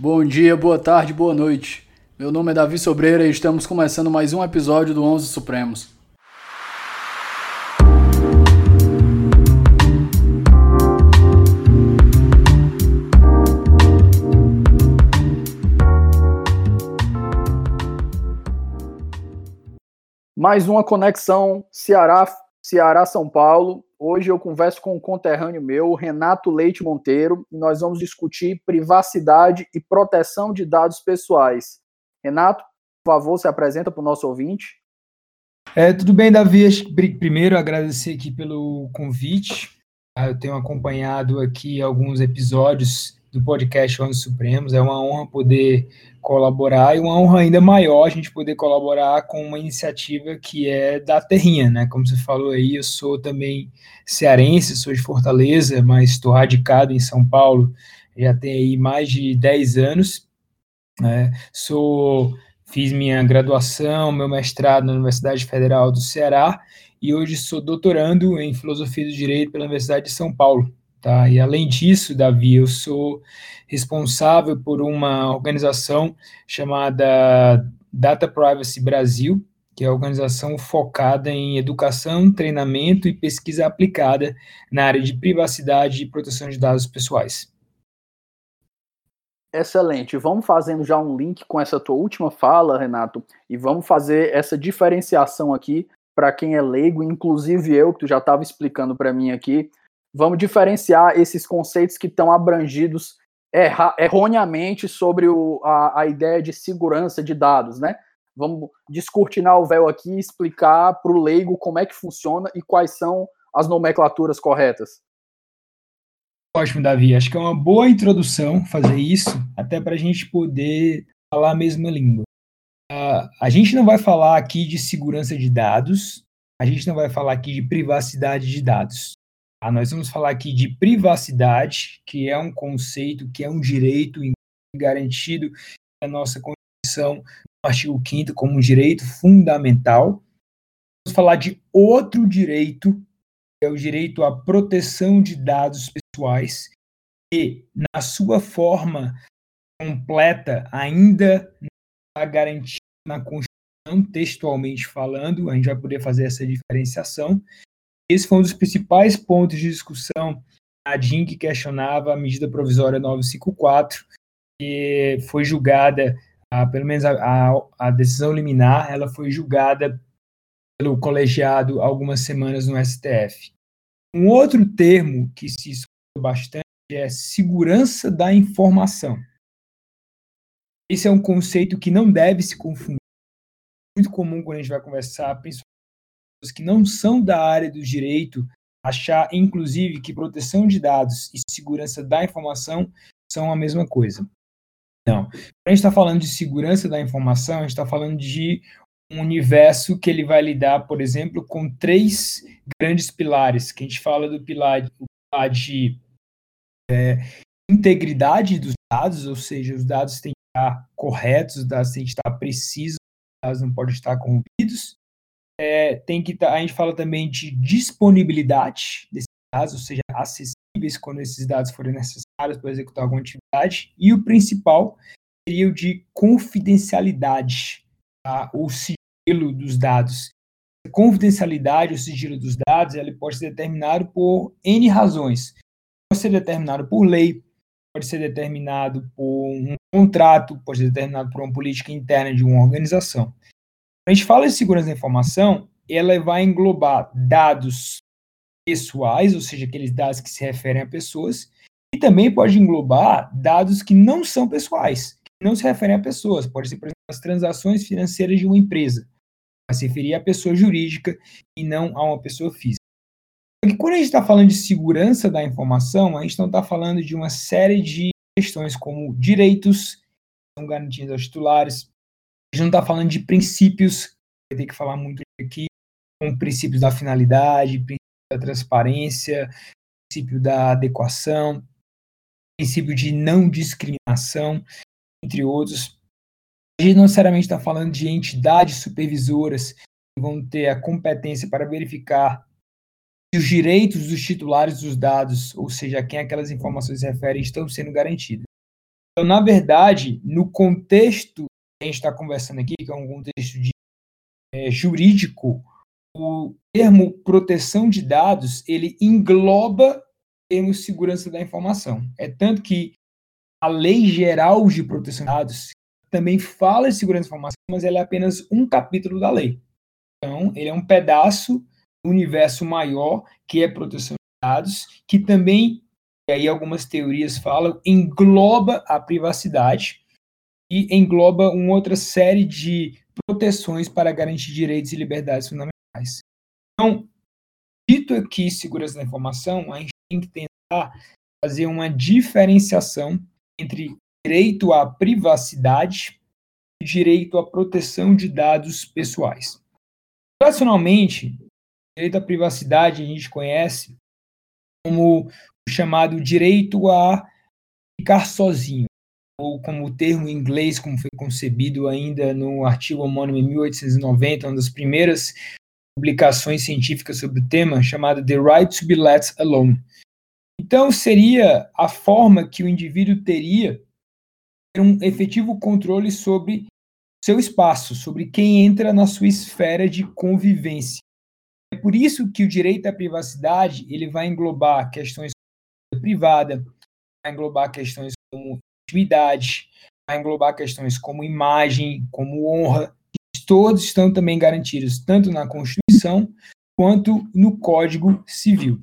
Bom dia, boa tarde, boa noite. Meu nome é Davi Sobreira e estamos começando mais um episódio do 11 Supremos. Mais uma conexão Ceará, Ceará São Paulo. Hoje eu converso com um conterrâneo meu, Renato Leite Monteiro, e nós vamos discutir privacidade e proteção de dados pessoais. Renato, por favor, se apresenta para o nosso ouvinte. É, tudo bem, Davi. Primeiro, agradecer aqui pelo convite. Ah, eu tenho acompanhado aqui alguns episódios do podcast Onze Supremos. É uma honra poder colaborar e uma honra ainda maior a gente poder colaborar com uma iniciativa que é da Terrinha, né? Como você falou aí, eu sou também cearense, sou de Fortaleza, mas estou radicado em São Paulo já tem aí mais de 10 anos. Né? Sou fiz minha graduação, meu mestrado na Universidade Federal do Ceará e hoje sou doutorando em filosofia do direito pela Universidade de São Paulo. Tá? E além disso, Davi, eu sou responsável por uma organização chamada Data Privacy Brasil, que é a organização focada em educação, treinamento e pesquisa aplicada na área de privacidade e proteção de dados pessoais. Excelente. Vamos fazendo já um link com essa tua última fala, Renato, e vamos fazer essa diferenciação aqui para quem é leigo, inclusive eu, que tu já estava explicando para mim aqui, vamos diferenciar esses conceitos que estão abrangidos erra, erroneamente sobre o, a, a ideia de segurança de dados, né? Vamos descortinar o véu aqui e explicar para o leigo como é que funciona e quais são as nomenclaturas corretas. Ótimo, Davi. Acho que é uma boa introdução fazer isso, até para a gente poder falar a mesma língua. Uh, a gente não vai falar aqui de segurança de dados, a gente não vai falar aqui de privacidade de dados. Ah, nós vamos falar aqui de privacidade, que é um conceito, que é um direito garantido na nossa Constituição, no artigo 5 como um direito fundamental. Vamos falar de outro direito, que é o direito à proteção de dados pessoais, e na sua forma completa ainda está garantido na Constituição, textualmente falando, a gente vai poder fazer essa diferenciação, esse foi um dos principais pontos de discussão a DIN que questionava a medida provisória 954, que foi julgada, ah, pelo menos a, a, a, decisão liminar, ela foi julgada pelo colegiado algumas semanas no STF. Um outro termo que se escuta bastante é segurança da informação. Esse é um conceito que não deve se confundir. Muito comum quando a gente vai conversar, que não são da área do direito achar, inclusive, que proteção de dados e segurança da informação são a mesma coisa. Não. Quando a gente está falando de segurança da informação, a gente está falando de um universo que ele vai lidar, por exemplo, com três grandes pilares, que a gente fala do pilar, pilar de é, integridade dos dados, ou seja, os dados têm que estar corretos, os dados têm que estar precisos, os dados não podem estar corrompidos é, tem que tá, a gente fala também de disponibilidade desses dados, ou seja, acessíveis quando esses dados forem necessários para executar alguma atividade. E o principal seria o de confidencialidade, tá? o sigilo dos dados. Confidencialidade, o sigilo dos dados, ele pode ser determinado por N razões. Pode ser determinado por lei, pode ser determinado por um contrato, pode ser determinado por uma política interna de uma organização a gente fala de segurança da informação, ela vai englobar dados pessoais, ou seja, aqueles dados que se referem a pessoas, e também pode englobar dados que não são pessoais, que não se referem a pessoas. Pode ser, por exemplo, as transações financeiras de uma empresa. Vai se referir à pessoa jurídica e não a uma pessoa física. Porque quando a gente está falando de segurança da informação, a gente não está falando de uma série de questões como direitos que são garantidos aos titulares, a gente não está falando de princípios, ter que falar muito aqui, como princípios da finalidade, princípio da transparência, princípio da adequação, princípio de não discriminação, entre outros. A gente não necessariamente está falando de entidades supervisoras que vão ter a competência para verificar se os direitos dos titulares dos dados, ou seja, a quem aquelas informações se referem, estão sendo garantidos. Então, na verdade, no contexto a gente está conversando aqui, que é um contexto de, é, jurídico, o termo proteção de dados ele engloba o termo segurança da informação. É tanto que a Lei Geral de Proteção de Dados também fala de segurança da informação, mas ela é apenas um capítulo da lei. Então, ele é um pedaço do universo maior que é proteção de dados, que também, e aí algumas teorias falam, engloba a privacidade e engloba uma outra série de proteções para garantir direitos e liberdades fundamentais. Então, dito aqui segurança da informação, a gente tem que tentar fazer uma diferenciação entre direito à privacidade e direito à proteção de dados pessoais. Tradicionalmente, direito à privacidade a gente conhece como o chamado direito a ficar sozinho, ou como o termo em inglês, como foi concebido ainda no artigo homônimo em 1890, uma das primeiras publicações científicas sobre o tema, chamado The Right to be Let Alone. Então, seria a forma que o indivíduo teria um efetivo controle sobre seu espaço, sobre quem entra na sua esfera de convivência. É por isso que o direito à privacidade ele vai englobar questões privada, vai englobar questões como intimidade, vai englobar questões como imagem, como honra, todos estão também garantidos tanto na Constituição quanto no Código Civil.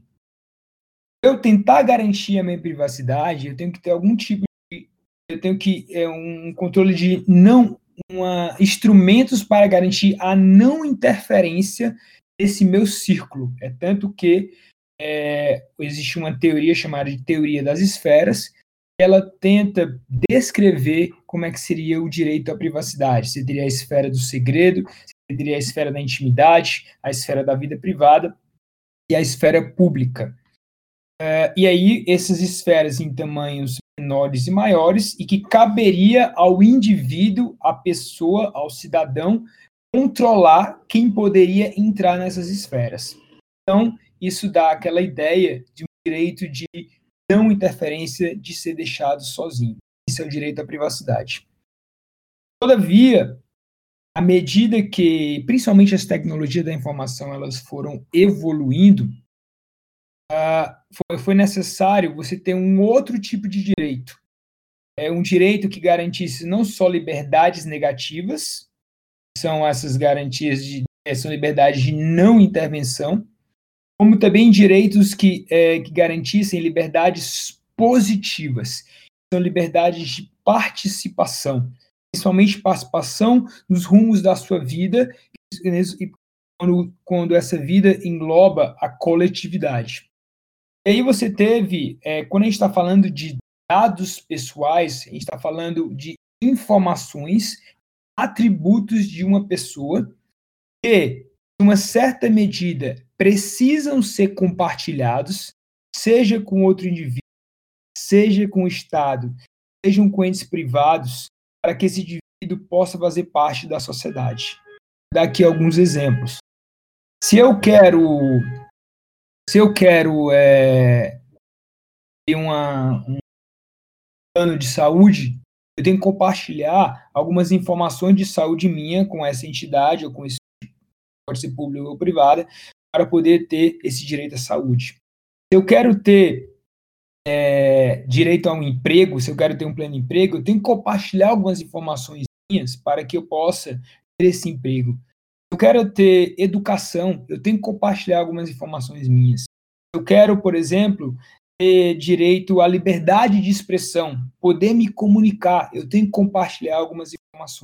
Eu tentar garantir a minha privacidade, eu tenho que ter algum tipo de, eu tenho que é um controle de não uma, instrumentos para garantir a não interferência desse meu círculo. É tanto que é, existe uma teoria chamada de teoria das esferas, ela tenta descrever como é que seria o direito à privacidade. Você teria a esfera do segredo, você teria a esfera da intimidade, a esfera da vida privada e a esfera pública. Uh, e aí, essas esferas em tamanhos menores e maiores, e que caberia ao indivíduo, à pessoa, ao cidadão, controlar quem poderia entrar nessas esferas. Então, isso dá aquela ideia de um direito de não interferência de ser deixado sozinho. Isso é o direito à privacidade. Todavia, à medida que, principalmente as tecnologias da informação, elas foram evoluindo, uh, foi, necessário você ter um outro tipo de direito. É um direito que garantisse não só liberdades negativas, são essas garantias de são liberdades de não intervenção, como também direitos que, é, que garantissem liberdades positivas, são liberdades de participação, principalmente participação nos rumos da sua vida, e quando, quando essa vida engloba a coletividade. E aí você teve, é, quando a gente está falando de dados pessoais, a gente está falando de informações, atributos de uma pessoa que, uma certa medida, precisam ser compartilhados, seja com outro indivíduo, seja com o Estado, sejam com entes privados, para que esse indivíduo possa fazer parte da sociedade. Daqui alguns exemplos. Se eu quero, se eu quero é, uma, um plano de saúde, eu tenho que compartilhar algumas informações de saúde minha com essa entidade ou com esse pode ser público ou privada, para poder ter esse direito à saúde. Se eu quero ter é, direito a um emprego, se eu quero ter um pleno emprego, eu tenho que compartilhar algumas informações minhas para que eu possa ter esse emprego. Se eu quero ter educação, eu tenho que compartilhar algumas informações minhas. Eu quero, por exemplo, ter direito à liberdade de expressão, poder me comunicar, eu tenho que compartilhar algumas informações.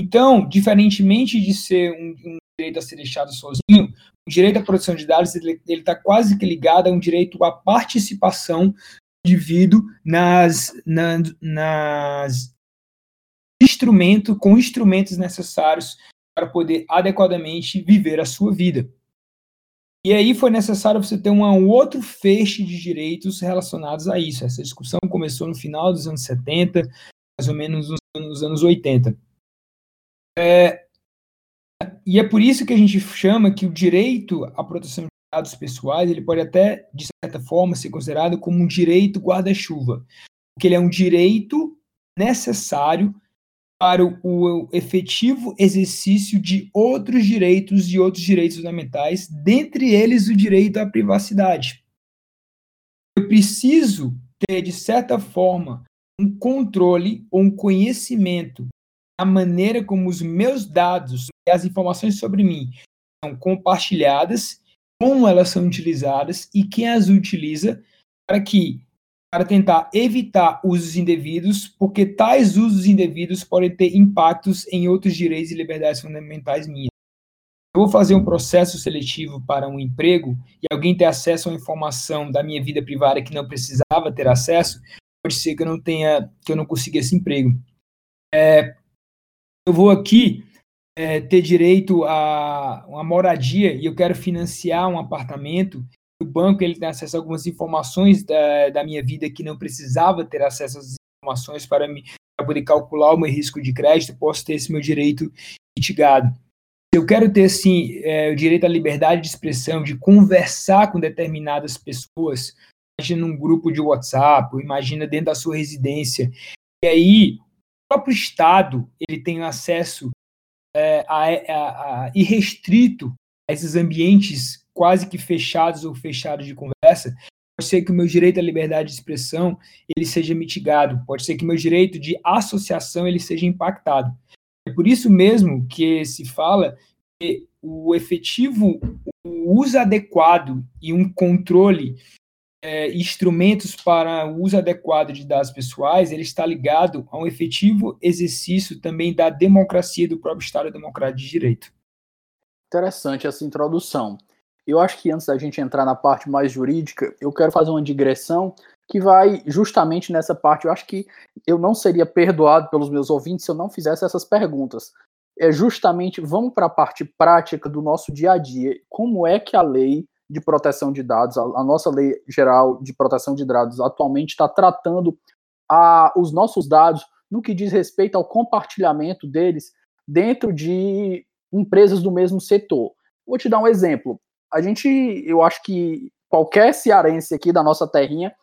Então, diferentemente de ser um, um direito a ser deixado sozinho, o direito à proteção de dados ele está quase que ligado a um direito à participação do indivíduo nas, na, nas instrumento, com instrumentos necessários para poder adequadamente viver a sua vida. E aí foi necessário você ter um outro feixe de direitos relacionados a isso. Essa discussão começou no final dos anos 70, mais ou menos nos, nos anos 80. É, e é por isso que a gente chama que o direito à proteção de dados pessoais ele pode até, de certa forma, ser considerado como um direito guarda-chuva. porque ele é um direito necessário para o efetivo exercício de outros direitos e outros direitos fundamentais, dentre eles o direito à privacidade. Eu preciso ter, de certa forma, um controle ou um conhecimento da maneira como os meus dados e as informações sobre mim são compartilhadas, como elas são utilizadas e quem as utiliza, para que para tentar evitar usos indevidos, porque tais usos indevidos podem ter impactos em outros direitos e liberdades fundamentais minhas. Eu vou fazer um processo seletivo para um emprego e alguém ter acesso a uma informação da minha vida privada que não precisava ter acesso, pode ser que eu não tenha, que eu não consiga esse emprego. É, eu vou aqui é, ter direito a uma moradia e eu quero financiar um apartamento. O banco ele tem acesso a algumas informações da, da minha vida que não precisava ter acesso às informações para, me, para poder calcular o meu risco de crédito, posso ter esse meu direito mitigado. Eu quero ter, assim, é, o direito à liberdade de expressão, de conversar com determinadas pessoas, imagina num grupo de WhatsApp, imagina dentro da sua residência, e aí próprio Estado ele tem acesso é, a, a, a irrestrito a esses ambientes quase que fechados ou fechados de conversa, pode ser que o meu direito à liberdade de expressão ele seja mitigado, pode ser que o meu direito de associação ele seja impactado. É por isso mesmo que se fala que o efetivo o uso adequado e um controle é, instrumentos para o uso adequado de dados pessoais, ele está ligado a um efetivo exercício também da democracia do próprio Estado Democrático de Direito. Interessante essa introdução. Eu acho que antes da gente entrar na parte mais jurídica, eu quero fazer uma digressão que vai justamente nessa parte. Eu acho que eu não seria perdoado pelos meus ouvintes se eu não fizesse essas perguntas. É justamente, vamos para a parte prática do nosso dia a dia. Como é que a lei de proteção de dados, a, a nossa lei geral de proteção de dados atualmente está tratando a, os nossos dados no que diz respeito ao compartilhamento deles dentro de empresas do mesmo setor. Vou te dar um exemplo a gente, eu acho que qualquer cearense aqui da nossa terrinha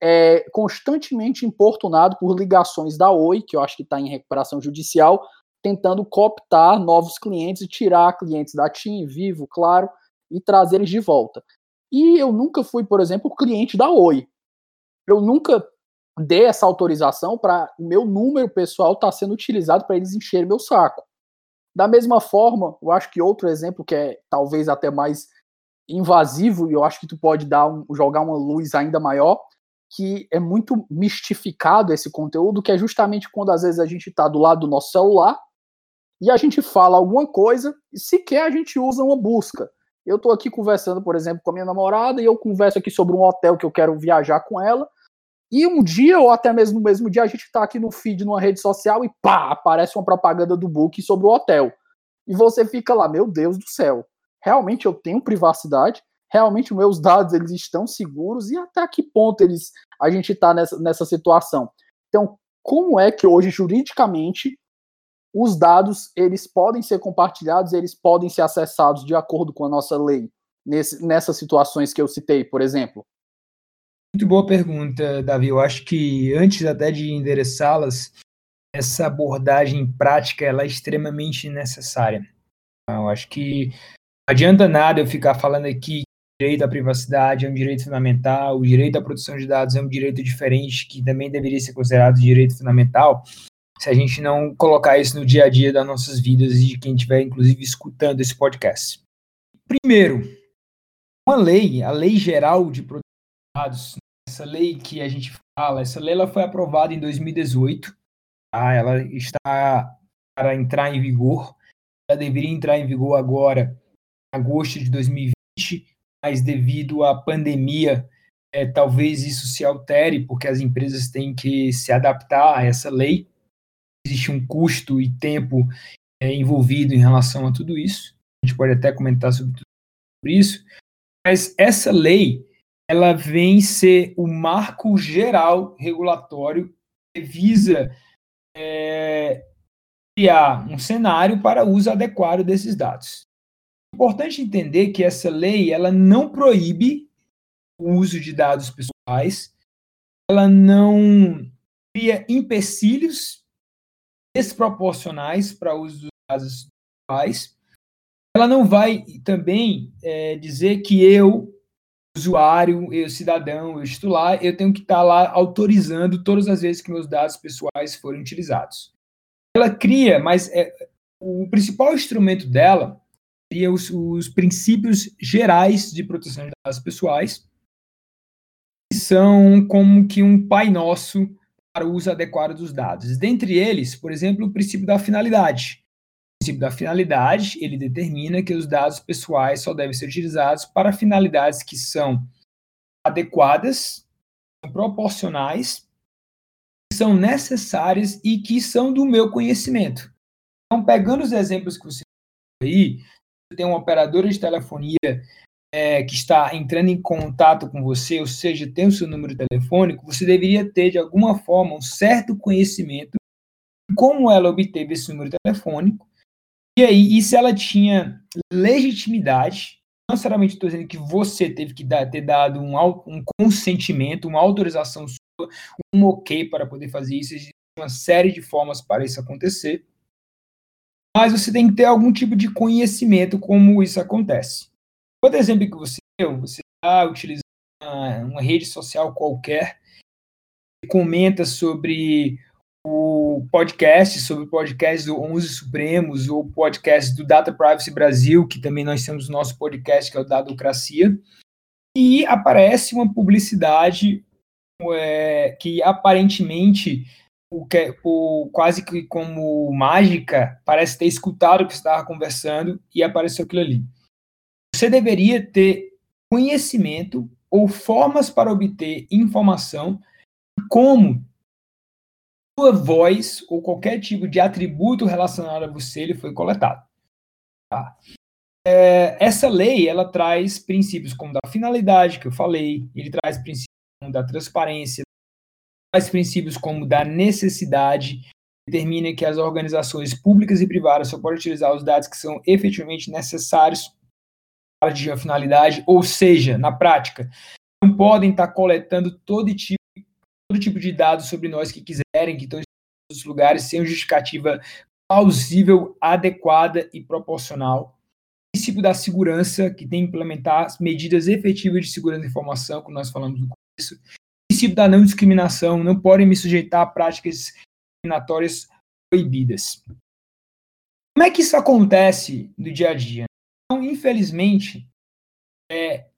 é constantemente importunado por ligações da Oi, que eu acho que está em recuperação judicial, tentando cooptar novos clientes e tirar clientes da TIM, Vivo, claro, e trazer eles de volta. E eu nunca fui, por exemplo, cliente da Oi. Eu nunca dei essa autorização para o meu número pessoal estar tá sendo utilizado para eles encherem meu saco. Da mesma forma, eu acho que outro exemplo que é talvez até mais invasivo, e eu acho que tu pode dar um, jogar uma luz ainda maior, que é muito mistificado esse conteúdo, que é justamente quando às vezes a gente está do lado do nosso celular e a gente fala alguma coisa e sequer a gente usa uma busca. Eu estou aqui conversando, por exemplo, com a minha namorada e eu converso aqui sobre um hotel que eu quero viajar com ela. E um dia, ou até mesmo no mesmo dia, a gente está aqui no feed numa rede social e pá, aparece uma propaganda do Book sobre o hotel. E você fica lá, meu Deus do céu realmente eu tenho privacidade, realmente meus dados eles estão seguros e até que ponto eles a gente está nessa, nessa situação. Então, como é que hoje juridicamente os dados eles podem ser compartilhados, eles podem ser acessados de acordo com a nossa lei nesse, nessas situações que eu citei, por exemplo? Muito boa pergunta, Davi. Eu acho que antes até de endereçá-las, essa abordagem prática ela é extremamente necessária. Eu acho que adianta nada eu ficar falando aqui que o direito à privacidade é um direito fundamental, o direito à produção de dados é um direito diferente, que também deveria ser considerado direito fundamental, se a gente não colocar isso no dia a dia das nossas vidas e de quem estiver, inclusive, escutando esse podcast. Primeiro, uma lei, a Lei Geral de Proteção de Dados, essa lei que a gente fala, essa lei ela foi aprovada em 2018, tá? ela está para entrar em vigor, ela deveria entrar em vigor agora agosto de 2020, mas devido à pandemia, é, talvez isso se altere, porque as empresas têm que se adaptar a essa lei. Existe um custo e tempo é, envolvido em relação a tudo isso. A gente pode até comentar sobre, isso. Mas essa lei, ela vem ser o marco geral regulatório que visa é, criar um cenário para uso adequado desses dados. Importante entender que essa lei ela não proíbe o uso de dados pessoais, ela não cria empecilhos desproporcionais para uso dos dados pessoais. Ela não vai também é, dizer que eu, usuário, eu, cidadão, eu titular, eu tenho que estar lá autorizando todas as vezes que meus dados pessoais forem utilizados. Ela cria, mas é, o principal instrumento dela seria os, os princípios gerais de proteção de dados pessoais, que são como que um pai nosso para o uso adequado dos dados. Dentre eles, por exemplo, o princípio da finalidade. O princípio da finalidade, ele determina que os dados pessoais só devem ser utilizados para finalidades que são adequadas, proporcionais, que são necessárias e que são do meu conhecimento. Então, pegando os exemplos que você aí, tem uma operadora de telefonia é, que está entrando em contato com você, ou seja, tem o seu número telefônico, você deveria ter, de alguma forma, um certo conhecimento de como ela obteve esse número telefônico, e aí, e se ela tinha legitimidade, não necessariamente estou dizendo que você teve que dar, ter dado um, um consentimento, uma autorização sua, um ok para poder fazer isso, existe uma série de formas para isso acontecer, mas você tem que ter algum tipo de conhecimento como isso acontece. Outro exemplo que você deu, você está utilizando uma, uma, rede social qualquer, comenta sobre o podcast, sobre o podcast do 11 Supremos, ou podcast do Data Privacy Brasil, que também nós temos o nosso podcast, que é o Dadocracia, e aparece uma publicidade é, que aparentemente o que, o, quase que como mágica, parece ter escutado o que você estava conversando e apareceu aquilo ali. Você deveria ter conhecimento ou formas para obter informação como sua voz ou qualquer tipo de atributo relacionado a você ele foi coletado. Tá? É, essa lei ela traz princípios como da finalidade que eu falei, ele traz princípios como da transparência, traz princípios como da necessidade, determina que as organizações públicas e privadas só podem utilizar os dados que são efetivamente necessários a finalidade, ou seja, na prática, não podem estar coletando todo tipo, todo tipo de dados sobre nós que quiserem, que estão em todos os lugares, sem justificativa plausível, adequada e proporcional. O princípio da segurança, que tem que implementar medidas efetivas de segurança da informação, como nós falamos no começo. O princípio da não discriminação, não podem me sujeitar a práticas discriminatórias proibidas. Como é que isso acontece no dia a dia? Então, infelizmente, é,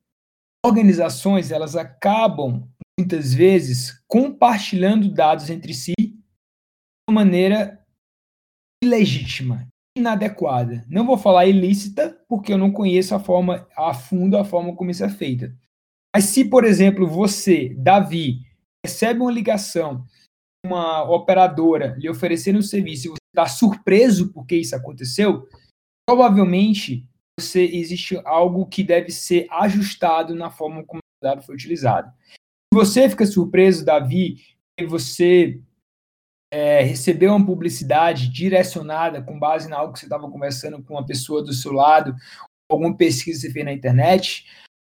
organizações elas acabam muitas vezes compartilhando dados entre si de uma maneira ilegítima, inadequada. Não vou falar ilícita, porque eu não conheço a forma a fundo a forma como isso é feita. Mas se, por exemplo, você, Davi, recebe uma ligação, uma operadora lhe oferecendo um serviço e você está surpreso porque isso aconteceu, provavelmente você existe algo que deve ser ajustado na forma como o dado foi utilizado. Se você fica surpreso, Davi, que você é, recebeu uma publicidade direcionada com base em algo que você estava conversando com uma pessoa do seu lado, alguma pesquisa que você fez na internet,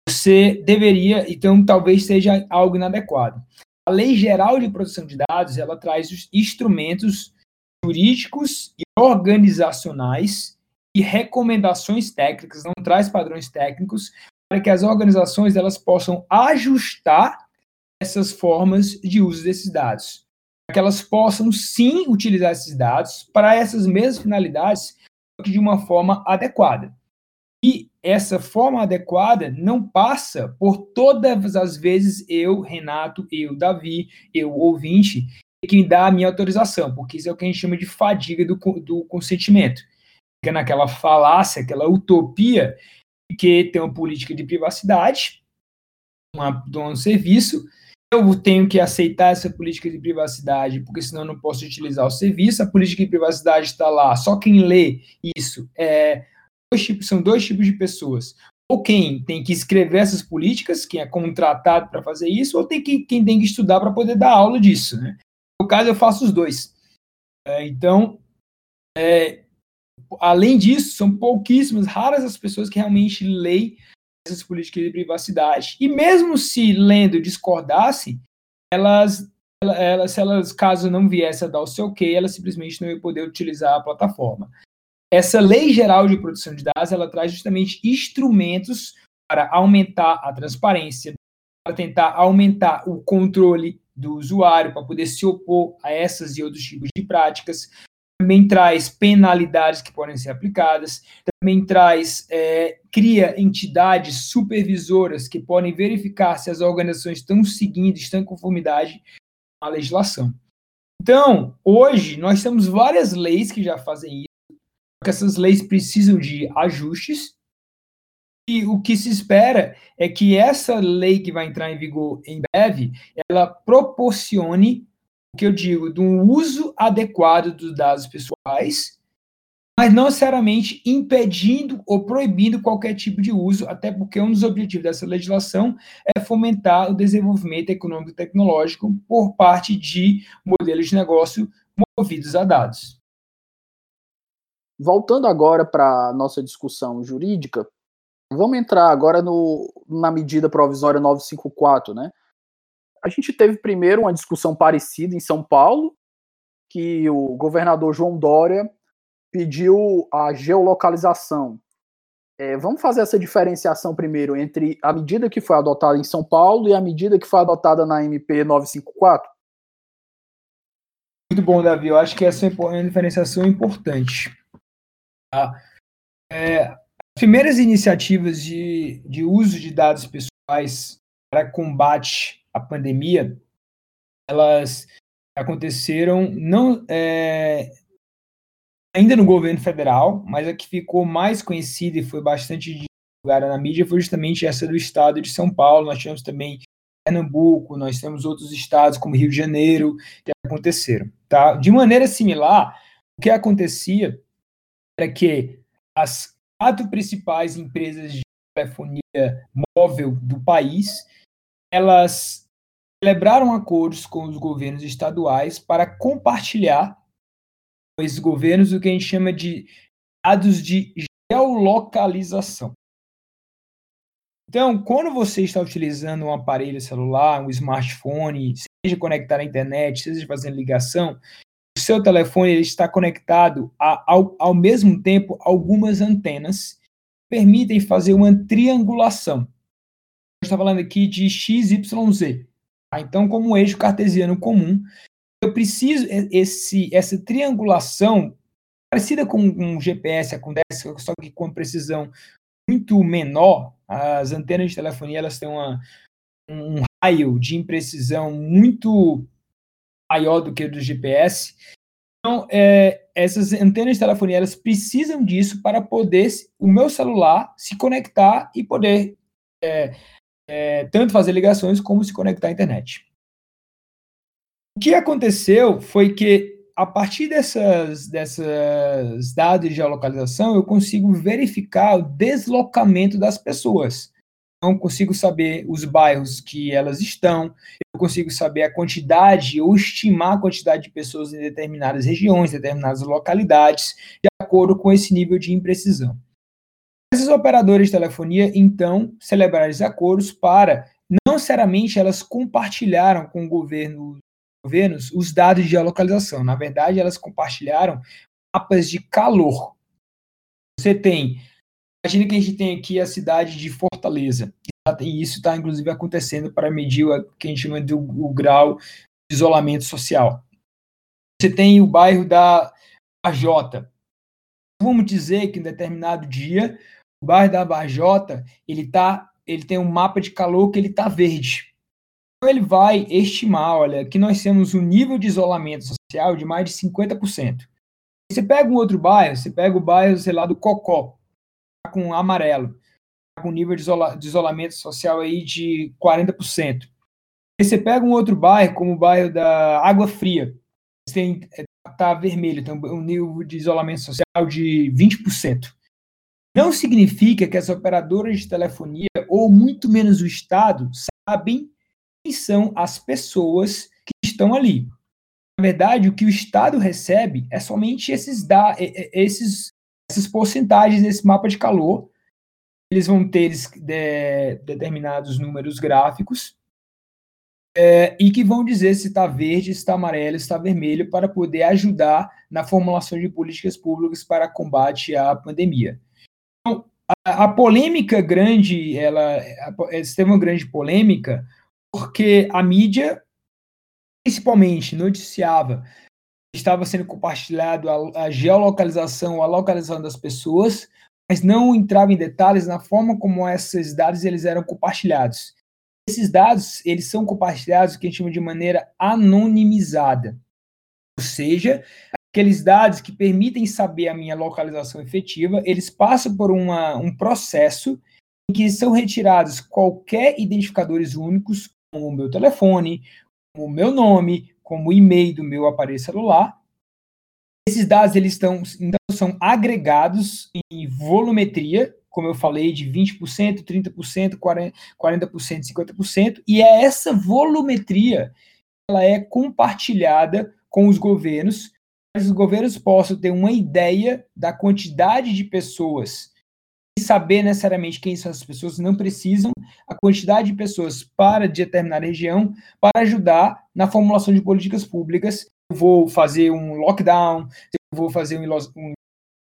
você deveria, então talvez seja algo inadequado. A Lei Geral de Proteção de Dados, ela traz os instrumentos jurídicos e organizacionais e recomendações técnicas, não traz padrões técnicos, para que as organizações elas possam ajustar essas formas de uso desses dados. Para que elas possam sim utilizar esses dados para essas mesmas finalidades, de uma forma adequada. E essa forma adequada não passa por todas as vezes eu, Renato, eu, Davi, eu, ouvinte, que me dá a minha autorização, porque isso é o que a gente chama de fadiga do, do consentimento fica naquela falácia, aquela utopia que tem uma política de privacidade, uma, de um serviço, eu tenho que aceitar essa política de privacidade, porque senão eu não posso utilizar o serviço. A política de privacidade está lá, só quem lê isso é dois tipos, são dois tipos de pessoas. Ou quem tem que escrever essas políticas, quem é contratado para fazer isso, ou tem que, quem tem que estudar para poder dar aula disso. Né? No caso, eu faço os dois. É, então, é, além disso, são pouquíssimas, raras as pessoas que realmente leem essas políticas de privacidade. E mesmo se lendo discordasse, elas ela, ela, se elas, caso não viesse a dar o seu ok, ela simplesmente não ia poder utilizar a plataforma. Essa lei geral de proteção de dados, ela traz justamente instrumentos para aumentar a transparência, para tentar aumentar o controle do usuário, para poder se opor a essas e outros tipos de práticas. Também traz penalidades que podem ser aplicadas, também traz, é, cria entidades supervisoras que podem verificar se as organizações estão seguindo, estão em conformidade a legislação. Então, hoje, nós temos várias leis que já fazem isso, que essas leis precisam de ajustes, e o que se espera é que essa lei que vai entrar em vigor em breve, ela proporcione o que eu digo, de um uso adequado dos dados pessoais mas não necessariamente impedindo ou proibindo qualquer tipo de uso, até porque um dos objetivos dessa legislação é fomentar o desenvolvimento econômico e tecnológico por parte de modelos de negócio movidos a dados. Voltando agora para a nossa discussão jurídica, vamos entrar agora no, na medida provisória 954, né? A gente teve primeiro uma discussão parecida em São Paulo, que o governador João Dória pediu a geolocalização. É, vamos fazer essa diferenciação primeiro entre a medida que foi adotada em São Paulo e a medida que foi adotada na MP 954? Muito bom, Davi. Eu acho que essa é uma diferenciação importante. Tá? É, as primeiras iniciativas de, de uso de dados pessoais para combate à pandemia, elas aconteceram não é, ainda no governo federal, mas a que ficou mais conhecida e foi bastante divulgada na mídia foi justamente essa do estado de São Paulo. Nós tivemos também Pernambuco, nós temos outros estados como Rio de Janeiro que aconteceram. Tá? De maneira similar, o que acontecia era que as quatro principais empresas de telefonia móvel do país, elas celebraram acordos com os governos estaduais para compartilhar esses governos o que a gente chama de dados de geolocalização. Então, quando você está utilizando um aparelho celular, um smartphone, seja conectar à internet, seja fazendo ligação, o seu telefone ele está conectado a, ao, ao mesmo tempo algumas antenas que permitem fazer uma triangulação. Está falando aqui de XYZ. Tá? Então, como um eixo cartesiano comum, eu preciso esse essa triangulação parecida com um GPS acontece, só que com precisão muito menor. As antenas de telefonia elas têm uma, um raio de imprecisão muito maior do que o do GPS. Então, é, essas antenas de telefonia elas precisam disso para poder o meu celular se conectar e poder é, é, tanto fazer ligações como se conectar à internet. O que aconteceu foi que, a partir dessas, dessas dados de geolocalização, eu consigo verificar o deslocamento das pessoas. Então, consigo saber os bairros que elas estão, eu consigo saber a quantidade ou estimar a quantidade de pessoas em determinadas regiões, determinadas localidades, de acordo com esse nível de imprecisão. Essas operadoras de telefonia, então, celebraram esses acordos para, não necessariamente elas compartilharam com o governo governos os dados de geolocalização. Na verdade, elas compartilharam mapas de calor. Você tem, imagine que a gente tem aqui a cidade de Fortaleza. E isso está, inclusive, acontecendo para medir o que a gente chama de o, o grau de isolamento social. Você tem o bairro da Bajota. Vamos dizer que em determinado dia, bairro da Bajota, ele, tá, ele tem um mapa de calor que ele está verde ele vai estimar, olha, que nós temos um nível de isolamento social de mais de 50%. Você pega um outro bairro, você pega o bairro, sei lá, do Cocó, tá com amarelo, tá com nível de, isola de isolamento social aí de 40%. E você pega um outro bairro, como o bairro da Água Fria, tem, é, tá vermelho, tem um nível de isolamento social de 20%. Não significa que as operadoras de telefonia, ou muito menos o Estado, sabem quem são as pessoas que estão ali. Na verdade, o que o Estado recebe é somente esses, esses essas porcentagens nesse mapa de calor. Eles vão ter de, determinados números gráficos. é, e que vão dizer se está verde, se está amarelo, se está vermelho, para poder ajudar na formulação de políticas públicas para combate à pandemia. A, polêmica grande, ela, a, teve uma grande polêmica, porque a mídia, principalmente, noticiava estava sendo compartilhado a, a geolocalização, a localização das pessoas, mas não entrava em detalhes na forma como esses dados eles eram compartilhados. Esses dados, eles são compartilhados, que a gente chama de maneira anonimizada. Ou seja, aqueles dados que permitem saber a minha localização efetiva, eles passam por uma, um processo em que são retirados qualquer identificadores únicos, como o meu telefone, como o meu nome, como o e-mail do meu aparelho celular. Esses dados eles estão, então, são agregados em volumetria, como eu falei, de 20%, 30%, 40%, 40%, 50%, e é essa volumetria ela é compartilhada com os governos, os governos possam ter uma ideia da quantidade de pessoas e saber necessariamente quem são as pessoas, não precisam a quantidade de pessoas para determinada região para ajudar na formulação de políticas públicas. Eu vou fazer um lockdown, eu vou fazer um,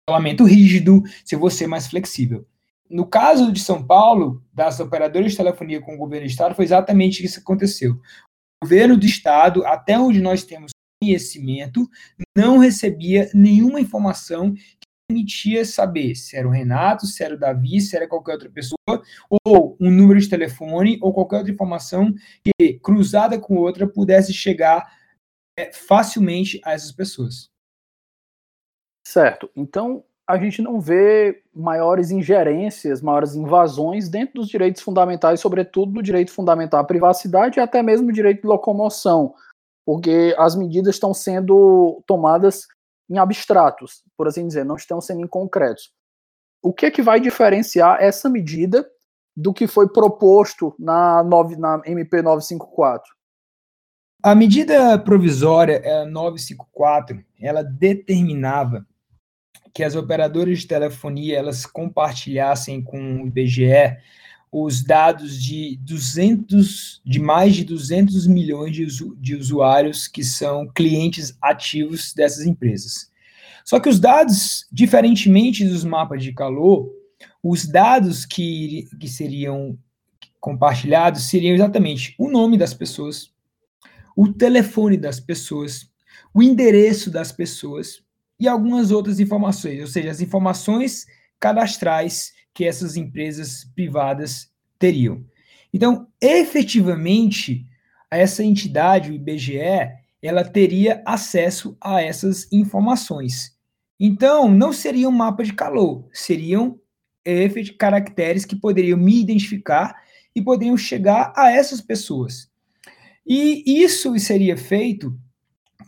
isolamento rígido, se eu vou ser mais flexível. No caso de São Paulo, das operadoras de telefonia com o governo do estado, foi exatamente isso que aconteceu. O governo do estado, até onde nós temos conhecimento, não recebia nenhuma informação que permitia saber se era o Renato, se era o Davi, se era qualquer outra pessoa, ou um número de telefone, ou qualquer outra informação que, cruzada com outra, pudesse chegar é, facilmente a essas pessoas. Certo. Então, a gente não vê maiores ingerências, maiores invasões dentro dos direitos fundamentais, sobretudo do direito fundamental à privacidade e até mesmo o direito de locomoção, porque as medidas estão sendo tomadas em abstratos, por assim dizer, não estão sendo em concretos. O que é que vai diferenciar essa medida do que foi proposto na, 9, na MP 954? A medida provisória 954, ela determinava que as operadoras de telefonia elas compartilhassem com o IBGE os dados de 200 de mais de 200 milhões de, usu, de usuários que são clientes ativos dessas empresas. Só que os dados, diferentemente dos mapas de calor, os dados que, que seriam compartilhados seriam exatamente o nome das pessoas, o telefone das pessoas, o endereço das pessoas e algumas outras informações, ou seja, as informações cadastrais que essas empresas privadas teriam. Então, efetivamente, essa entidade, o IBGE, ela teria acesso a essas informações. Então, não seria um mapa de calor, seriam caracteres que poderiam me identificar e poderiam chegar a essas pessoas. E isso seria feito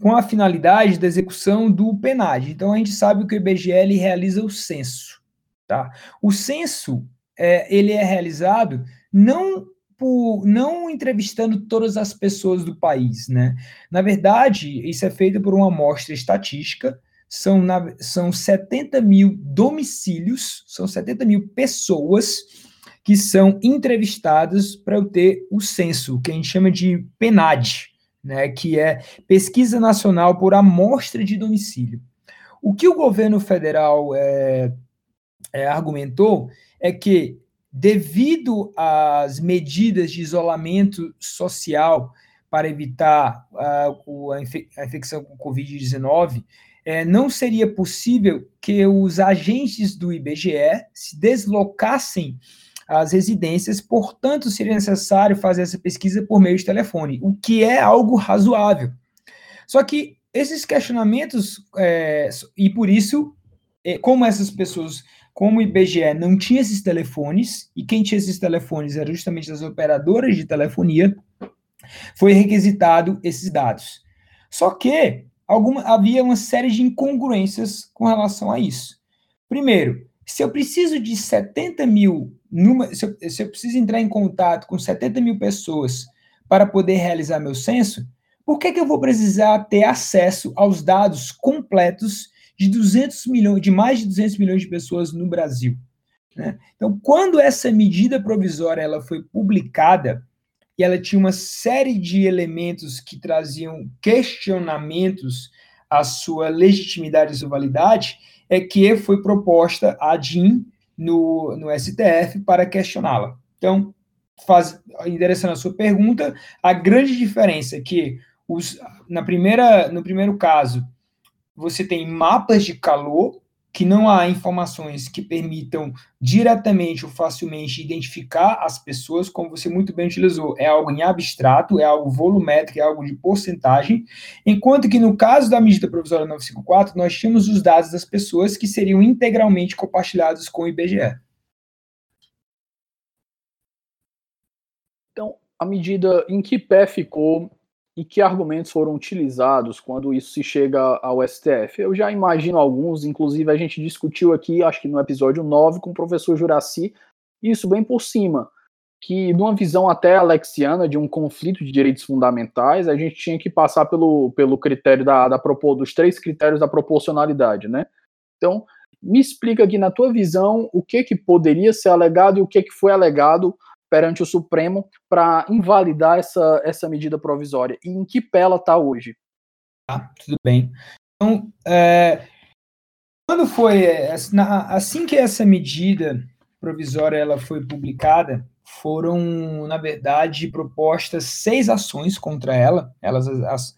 com a finalidade da execução do PNAD. Então, a gente sabe que o IBGE realiza o censo. Tá? O censo é, ele é realizado não por, não entrevistando todas as pessoas do país, né? Na verdade, isso é feito por uma amostra estatística, são, na, são 70 mil domicílios, são 70 mil pessoas que são entrevistadas para eu ter o censo, que a gente chama de PNAD, né, que é Pesquisa Nacional por Amostra de Domicílio. O que o governo federal é, é, argumentou é que, devido às medidas de isolamento social para evitar uh, a, infe a, infecção com Covid-19, é, não seria possível que os agentes do IBGE se deslocassem as residências, portanto, seria necessário fazer essa pesquisa por meio de telefone, o que é algo razoável. Só que esses questionamentos, é, e por isso, é, como essas pessoas, como o IBGE não tinha esses telefones, e quem tinha esses telefones eram justamente as operadoras de telefonia, foi requisitado esses dados. Só que alguma, havia uma série de incongruências com relação a isso. Primeiro, se eu preciso de 70 mil, se eu, se eu preciso entrar em contato com 70 mil pessoas para poder realizar meu censo, por que, que eu vou precisar ter acesso aos dados completos de 200 milhões, de mais de 200 milhões de pessoas no Brasil? Né? Então, quando essa medida provisória ela foi publicada, e ela tinha uma série de elementos que traziam questionamentos à sua legitimidade e sua validade, é que foi proposta a DIN no, no STF para questioná-la. Então, faz, endereçando a sua pergunta, a grande diferença é que os, na primeira, no primeiro caso, você tem mapas de calor que não há informações que permitam diretamente ou facilmente identificar as pessoas, como você muito bem utilizou, é algo em abstrato, é algo volumétrico, é algo de porcentagem, enquanto que no caso da medida provisória 954, nós tínhamos os dados das pessoas que seriam integralmente compartilhados com o IBGE. Então, a medida em que pé ficou e que argumentos foram utilizados quando isso se chega ao STF. Eu já imagino alguns, inclusive a gente discutiu aqui, acho que no episódio 9, com o professor Juraci, isso bem por cima, que numa visão até alexiana de um conflito de direitos fundamentais, a gente tinha que passar pelo, pelo critério da, da dos três critérios da proporcionalidade, né? Então, me explica aqui na tua visão o que que poderia ser alegado e o que que foi alegado perante o Supremo para invalidar essa, essa medida provisória e em que pé ela está hoje? Ah, tudo bem. Então, é, quando foi é, assim que essa medida provisória ela foi publicada, foram na verdade propostas seis ações contra ela. Elas as,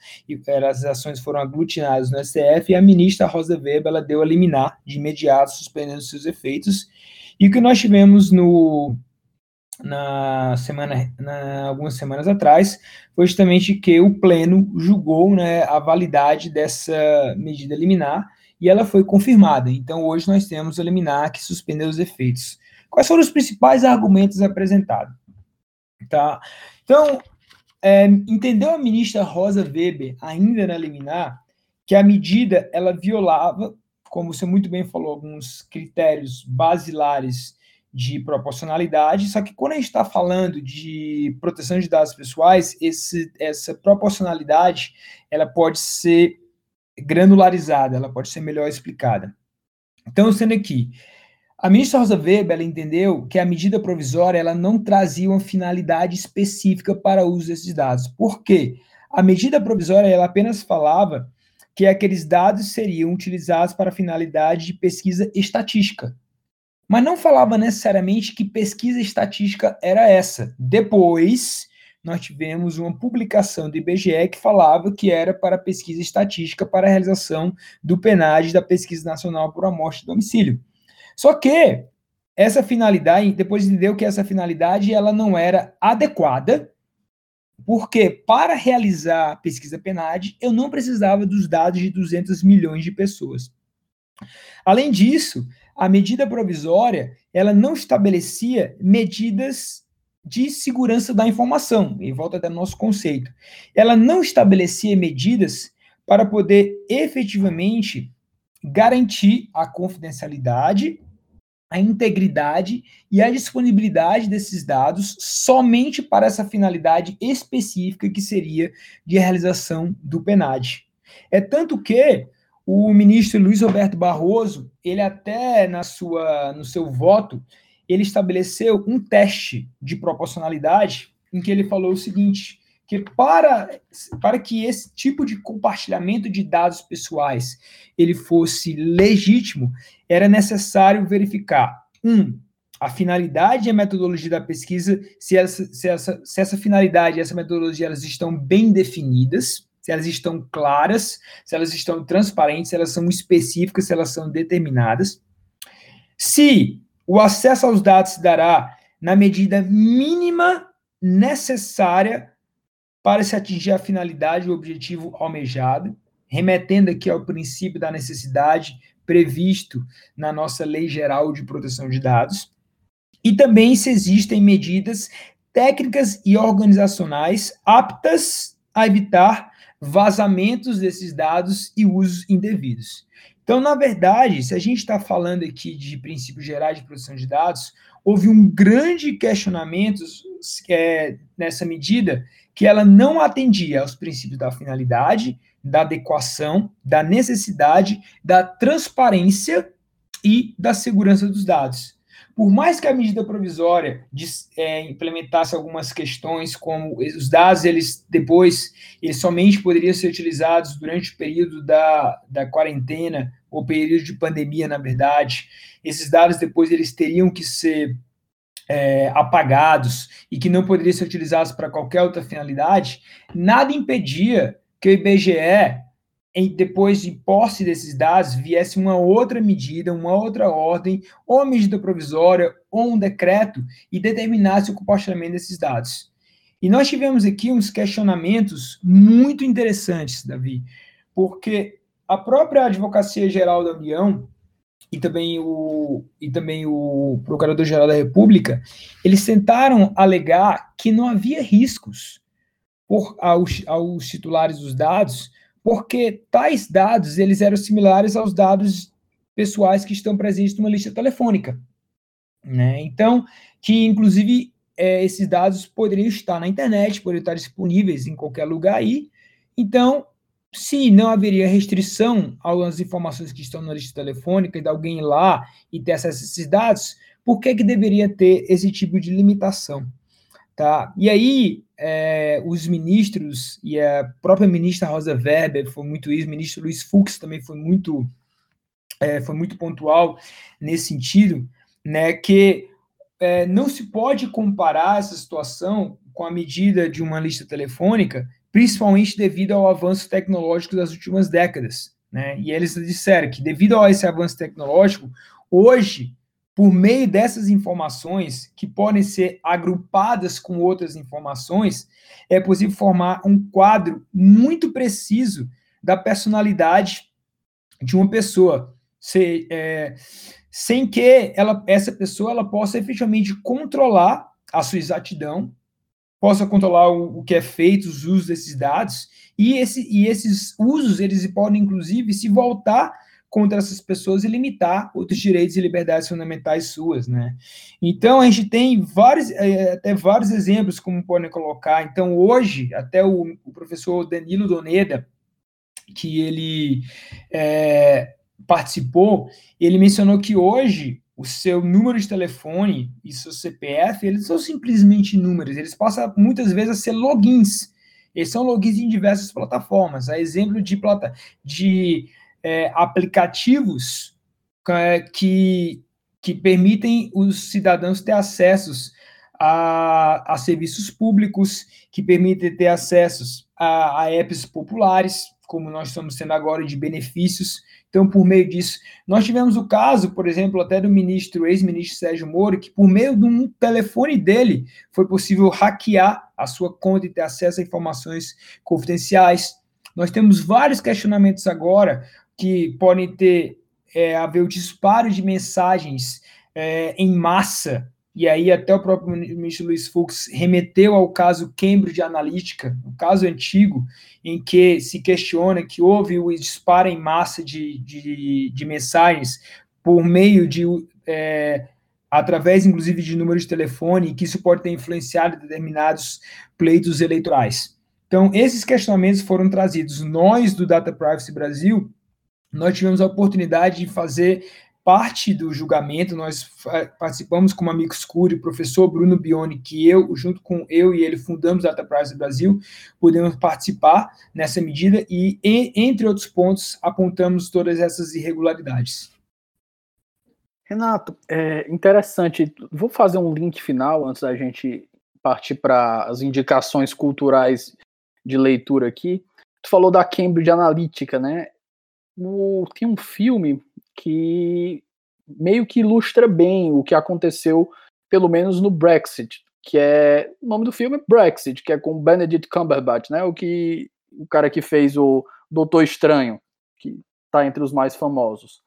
as ações foram aglutinadas no STF e a ministra Rosa Weber ela deu a liminar de imediato, suspendendo seus efeitos. E o que nós tivemos no na semana, na, algumas semanas atrás, foi justamente que o Pleno julgou né, a validade dessa medida liminar e ela foi confirmada. Então, hoje nós temos a liminar que suspendeu os efeitos. Quais foram os principais argumentos apresentados? Tá? Então, é, entendeu a ministra Rosa Weber, ainda na liminar, que a medida ela violava, como você muito bem falou, alguns critérios basilares de proporcionalidade, só que quando a gente está falando de proteção de dados pessoais, esse, essa proporcionalidade ela pode ser granularizada, ela pode ser melhor explicada. Então, sendo aqui, a ministra Rosa Weber entendeu que a medida provisória ela não trazia uma finalidade específica para o uso desses dados. Por quê? A medida provisória ela apenas falava que aqueles dados seriam utilizados para finalidade de pesquisa estatística mas não falava necessariamente que pesquisa estatística era essa. Depois, nós tivemos uma publicação do IBGE que falava que era para pesquisa estatística para a realização do PNAD da Pesquisa Nacional por Amostra de Domicílio. Só que essa finalidade, depois entendeu que essa finalidade ela não era adequada, porque para realizar a pesquisa PNAD, eu não precisava dos dados de 200 milhões de pessoas. Além disso, a medida provisória ela não estabelecia medidas de segurança da informação, e volta até nosso conceito. Ela não estabelecia medidas para poder efetivamente garantir a confidencialidade, a integridade e a disponibilidade desses dados somente para essa finalidade específica que seria de realização do PNAD. É tanto que o ministro Luiz Roberto Barroso, ele até na sua, no seu voto, ele estabeleceu um teste de proporcionalidade em que ele falou o seguinte, que para, para que esse tipo de compartilhamento de dados pessoais ele fosse legítimo, era necessário verificar, um, a finalidade e a metodologia da pesquisa, se essa, se essa, se essa finalidade e essa metodologia elas estão bem definidas, se elas estão claras, se elas estão transparentes, se elas são específicas, se elas são determinadas. Se o acesso aos dados se dará na medida mínima necessária para se atingir a finalidade e o objetivo almejado, remetendo aqui ao princípio da necessidade previsto na nossa Lei Geral de Proteção de Dados. E também se existem medidas técnicas e organizacionais aptas a evitar vazamentos desses dados e usos indevidos. Então, na verdade, se a gente está falando aqui de princípios gerais de proteção de dados, houve um grande questionamento é, nessa medida que ela não atendia aos princípios da finalidade, da adequação, da necessidade, da transparência e da segurança dos dados. Por mais que a medida provisória é, implementasse algumas questões, como os dados, eles depois, eles somente poderiam ser utilizados durante o período da, da quarentena, ou período de pandemia, na verdade, esses dados depois eles teriam que ser é, apagados e que não poderiam ser utilizados para qualquer outra finalidade, nada impedia que o IBGE depois de posse desses dados, viesse uma outra medida, uma outra ordem, ou medida provisória, ou um decreto, e determinasse o compartilhamento desses dados. E nós tivemos aqui uns questionamentos muito interessantes, Davi, porque a própria Advocacia Geral da União e também o, e também o Procurador-Geral da República, eles tentaram alegar que não havia riscos por, aos, aos titulares dos dados, porque tais dados eles eram similares aos dados pessoais que estão presentes numa lista telefônica. Né? Então, que inclusive é, esses dados poderiam estar na internet, poderiam estar disponíveis em qualquer lugar aí. Então, se não haveria restrição às informações que estão na lista telefônica e de alguém ir lá e ter acesso a esses dados, por que, que deveria ter esse tipo de limitação? Tá? E aí, é, os ministros e a própria ministra Rosa Weber foi muito isso, o ministro Luiz Fux também foi muito, é, foi muito pontual nesse sentido, né, que é, não se pode comparar essa situação com a medida de uma lista telefônica, principalmente devido ao avanço tecnológico das últimas décadas. Né? E eles disseram que, devido a esse avanço tecnológico, hoje por meio dessas informações, que podem ser agrupadas com outras informações, é possível formar um quadro muito preciso da personalidade de uma pessoa, se, é, sem que ela, essa pessoa ela possa efetivamente controlar a sua exatidão, possa controlar o, o que é feito, os usos desses dados, e, esse, e esses usos eles podem inclusive se voltar contra essas pessoas e limitar outros direitos e liberdades fundamentais suas, né? Então a gente tem vários, é, até vários exemplos como podem colocar. Então hoje até o, o professor Danilo Doneda, que ele é, participou, ele mencionou que hoje o seu número de telefone e seu CPF, eles são simplesmente números, eles passam muitas vezes a ser logins. Eles são logins em diversas plataformas. A exemplo de, plata, de é, aplicativos é, que, que permitem os cidadãos ter acessos a, a serviços públicos, que permitem ter acessos a, a apps populares, como nós estamos tendo agora de benefícios. Então, por meio disso, nós tivemos o caso, por exemplo, até do ministro, ex-ministro Sérgio Moro, que por meio de um telefone dele foi possível hackear a sua conta e ter acesso a informações confidenciais. Nós temos vários questionamentos agora que podem ter é, haver o disparo de mensagens é, em massa, e aí até o próprio ministro Luiz Fux remeteu ao caso Cambridge Analytica, um caso antigo, em que se questiona que houve o disparo em massa de, de, de mensagens por meio de, é, através inclusive de números de telefone, e que isso pode ter influenciado determinados pleitos eleitorais. Então, esses questionamentos foram trazidos. Nós, do Data Privacy Brasil, nós tivemos a oportunidade de fazer parte do julgamento, nós participamos como amigo escuro, o professor Bruno Bione, que eu, junto com eu e ele, fundamos a Privacy Brasil, pudemos participar nessa medida e, entre outros pontos, apontamos todas essas irregularidades. Renato, é interessante. Vou fazer um link final antes da gente partir para as indicações culturais de leitura aqui. Tu falou da Cambridge Analytica, né? O, tem um filme que meio que ilustra bem o que aconteceu, pelo menos no Brexit, que é o nome do filme é Brexit, que é com Benedict Cumberbatch, né? O que o cara que fez o Doutor Estranho, que está entre os mais famosos.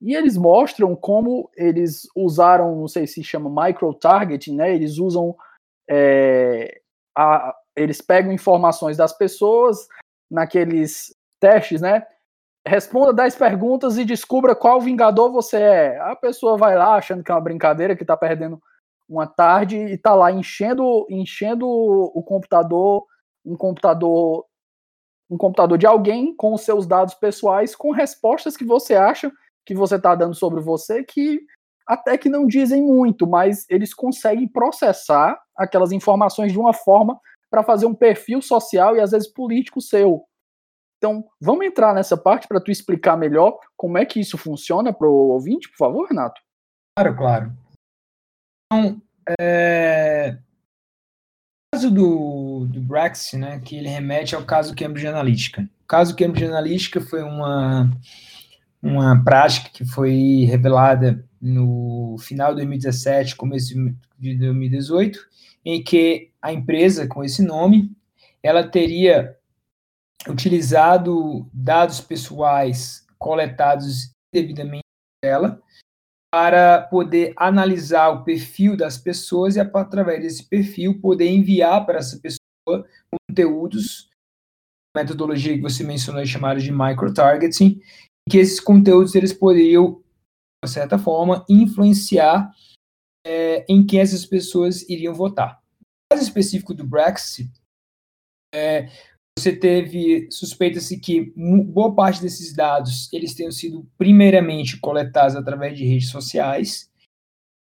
E eles mostram como eles usaram, não sei se chama micro-targeting, né? Eles usam. É, a, eles pegam informações das pessoas naqueles testes, né? Responda 10 perguntas e descubra qual Vingador você é. A pessoa vai lá achando que é uma brincadeira, que tá perdendo uma tarde e tá lá enchendo, enchendo o computador, um computador, um computador de alguém com os seus dados pessoais, com respostas que você acha que você tá dando sobre você que até que não dizem muito, mas eles conseguem processar aquelas informações de uma forma para fazer um perfil social e às vezes político seu. Então, vamos entrar nessa parte para tu explicar melhor como é que isso funciona para o ouvinte, por favor, Renato? Claro, claro. Então, é... o caso do, do Brexit, né, que ele remete ao caso Cambridge Analytica. O caso Cambridge Analytica foi uma, uma prática que foi revelada no final de 2017, começo de 2018, em que a empresa com esse nome, ela teria utilizado dados pessoais coletados devidamente dela para poder analisar o perfil das pessoas e através desse perfil poder enviar para essa pessoa conteúdos, metodologia que você mencionou chamada de micro-targeting, que esses conteúdos eles poderiam de certa forma, influenciar é, em quem essas pessoas iriam votar. No caso específico do Brexit, é, você teve suspeita-se que boa parte desses dados eles tenham sido primeiramente coletados através de redes sociais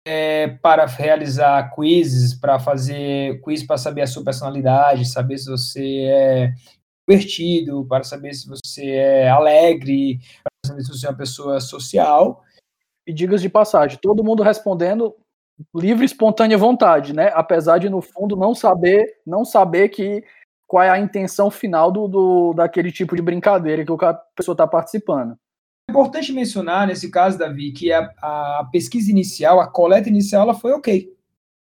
é, para realizar quizzes, para fazer quiz para saber a sua personalidade, saber se você é divertido, para saber se você é alegre, para saber se você é uma pessoa social. E digas de passagem, todo mundo respondendo livre espontânea vontade, né? Apesar de no fundo não saber, não saber que qual é a intenção final do, do daquele tipo de brincadeira que a pessoa está participando. É importante mencionar nesse caso, Davi, que a, a pesquisa inicial, a coleta inicial, ela foi ok.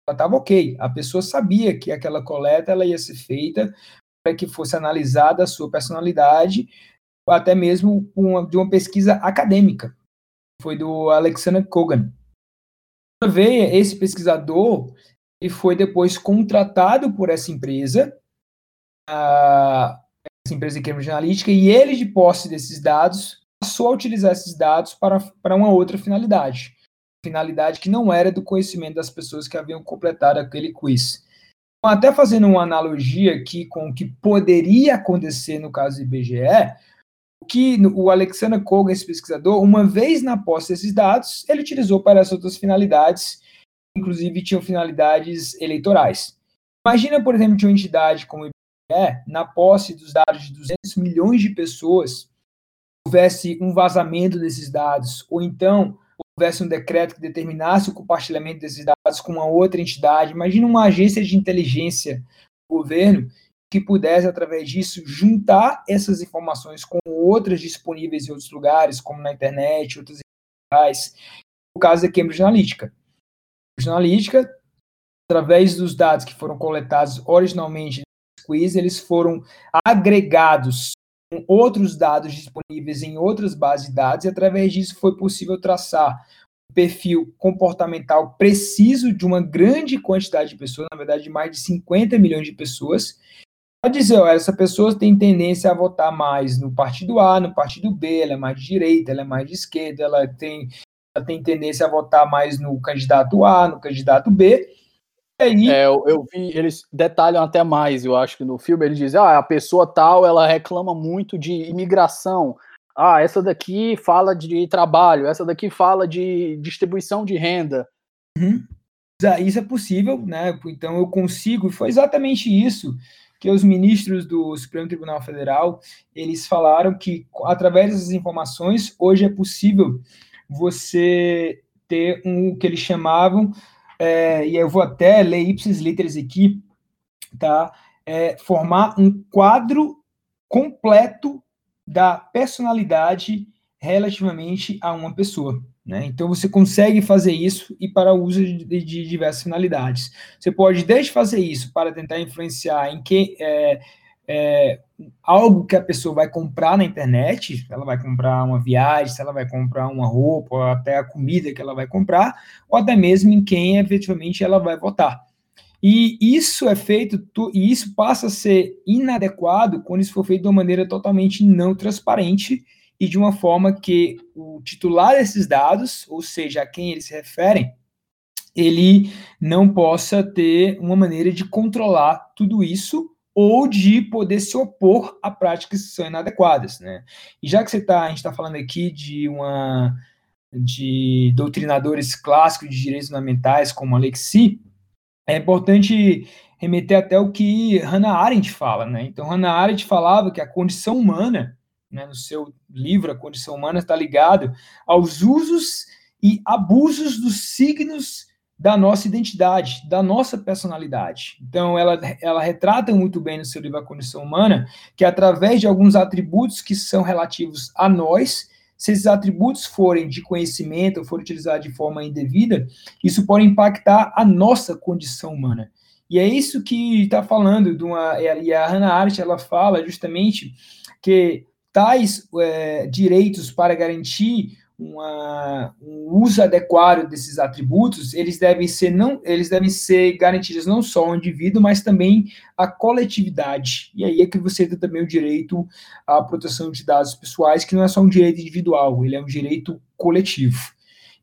Ela estava ok. A pessoa sabia que aquela coleta ela ia ser feita para que fosse analisada a sua personalidade, até mesmo uma, de uma pesquisa acadêmica foi do Alexander Kogan. Veio esse pesquisador e foi depois contratado por essa empresa, a, essa empresa de Cambridge Analytica, e ele, de posse desses dados, passou a utilizar esses dados para, para uma outra finalidade. Finalidade que não era do conhecimento das pessoas que haviam completado aquele quiz. Então, até fazendo uma analogia aqui com o que poderia acontecer no caso do IBGE, que o Alexander Kogan, esse pesquisador, uma vez na posse desses dados, ele utilizou para as outras finalidades, inclusive tinham finalidades eleitorais. Imagina, por exemplo, de uma entidade como o IBGE, na posse dos dados de 200 milhões de pessoas, houvesse um vazamento desses dados, ou então houvesse um decreto que determinasse o compartilhamento desses dados com uma outra entidade. Imagina uma agência de inteligência do governo que pudesse, através disso, juntar essas informações com outras disponíveis em outros lugares, como na internet, outras locais. O caso da Cambridge Analytica. Cambridge Analytica, através dos dados que foram coletados originalmente quiz, eles foram agregados com outros dados disponíveis em outras bases de dados, e através disso foi possível traçar um perfil comportamental preciso de uma grande quantidade de pessoas, na verdade, de mais de 50 milhões de pessoas, Pode dizer, ó, essa pessoa tem tendência a votar mais no partido A, no partido B, ela é mais de direita, ela é mais de esquerda, ela tem, ela tem tendência a votar mais no candidato A, no candidato B. Aí... É, eu, eu, vi, eles detalham até mais, eu acho que no filme eles dizem, ah, a pessoa tal, ela reclama muito de imigração, ah, essa daqui fala de trabalho, essa daqui fala de distribuição de renda. Uhum. Isso é possível, né? Então eu consigo, foi exatamente isso que os ministros do Supremo Tribunal Federal, eles falaram que através dessas informações, hoje é possível você ter um que eles chamavam, é, e eu vou até ler ipsis literis aqui, tá? É, formar um quadro completo da personalidade relativamente a uma pessoa. Né? Então você consegue fazer isso e para uso de, de, diversas finalidades. Você pode desde fazer isso para tentar influenciar em que é, é, algo que a pessoa vai comprar na internet, ela vai comprar uma viagem, se ela vai comprar uma roupa, ou até a comida que ela vai comprar, ou até mesmo em quem efetivamente ela vai votar. E isso é feito, e isso passa a ser inadequado quando isso for feito de uma maneira totalmente não transparente e de uma forma que o titular desses dados, ou seja, a quem eles se referem, ele não possa ter uma maneira de controlar tudo isso ou de poder se opor a práticas que são inadequadas, né? E já que você tá, a gente está falando aqui de uma de doutrinadores clássicos de direitos fundamentais, como Alexi, é importante remeter até o que Hannah Arendt fala, né? Então, Hannah Arendt falava que a condição humana, né, no seu livro A Condição Humana, está ligado aos usos e abusos dos signos da nossa identidade, da nossa personalidade. Então, ela, ela retrata muito bem no seu livro A Condição Humana que, através de alguns atributos que são relativos a nós, se esses atributos forem de conhecimento ou forem utilizados de forma indevida, isso pode impactar a nossa condição humana. E é isso que está falando, de uma, e a Hannah Arendt, ela fala justamente que tais é, direitos para garantir uma, um uso adequado desses atributos, eles devem ser não, eles devem ser garantidos não só ao indivíduo, mas também à coletividade. E aí é que você tem também o direito à proteção de dados pessoais, que não é só um direito individual, ele é um direito coletivo.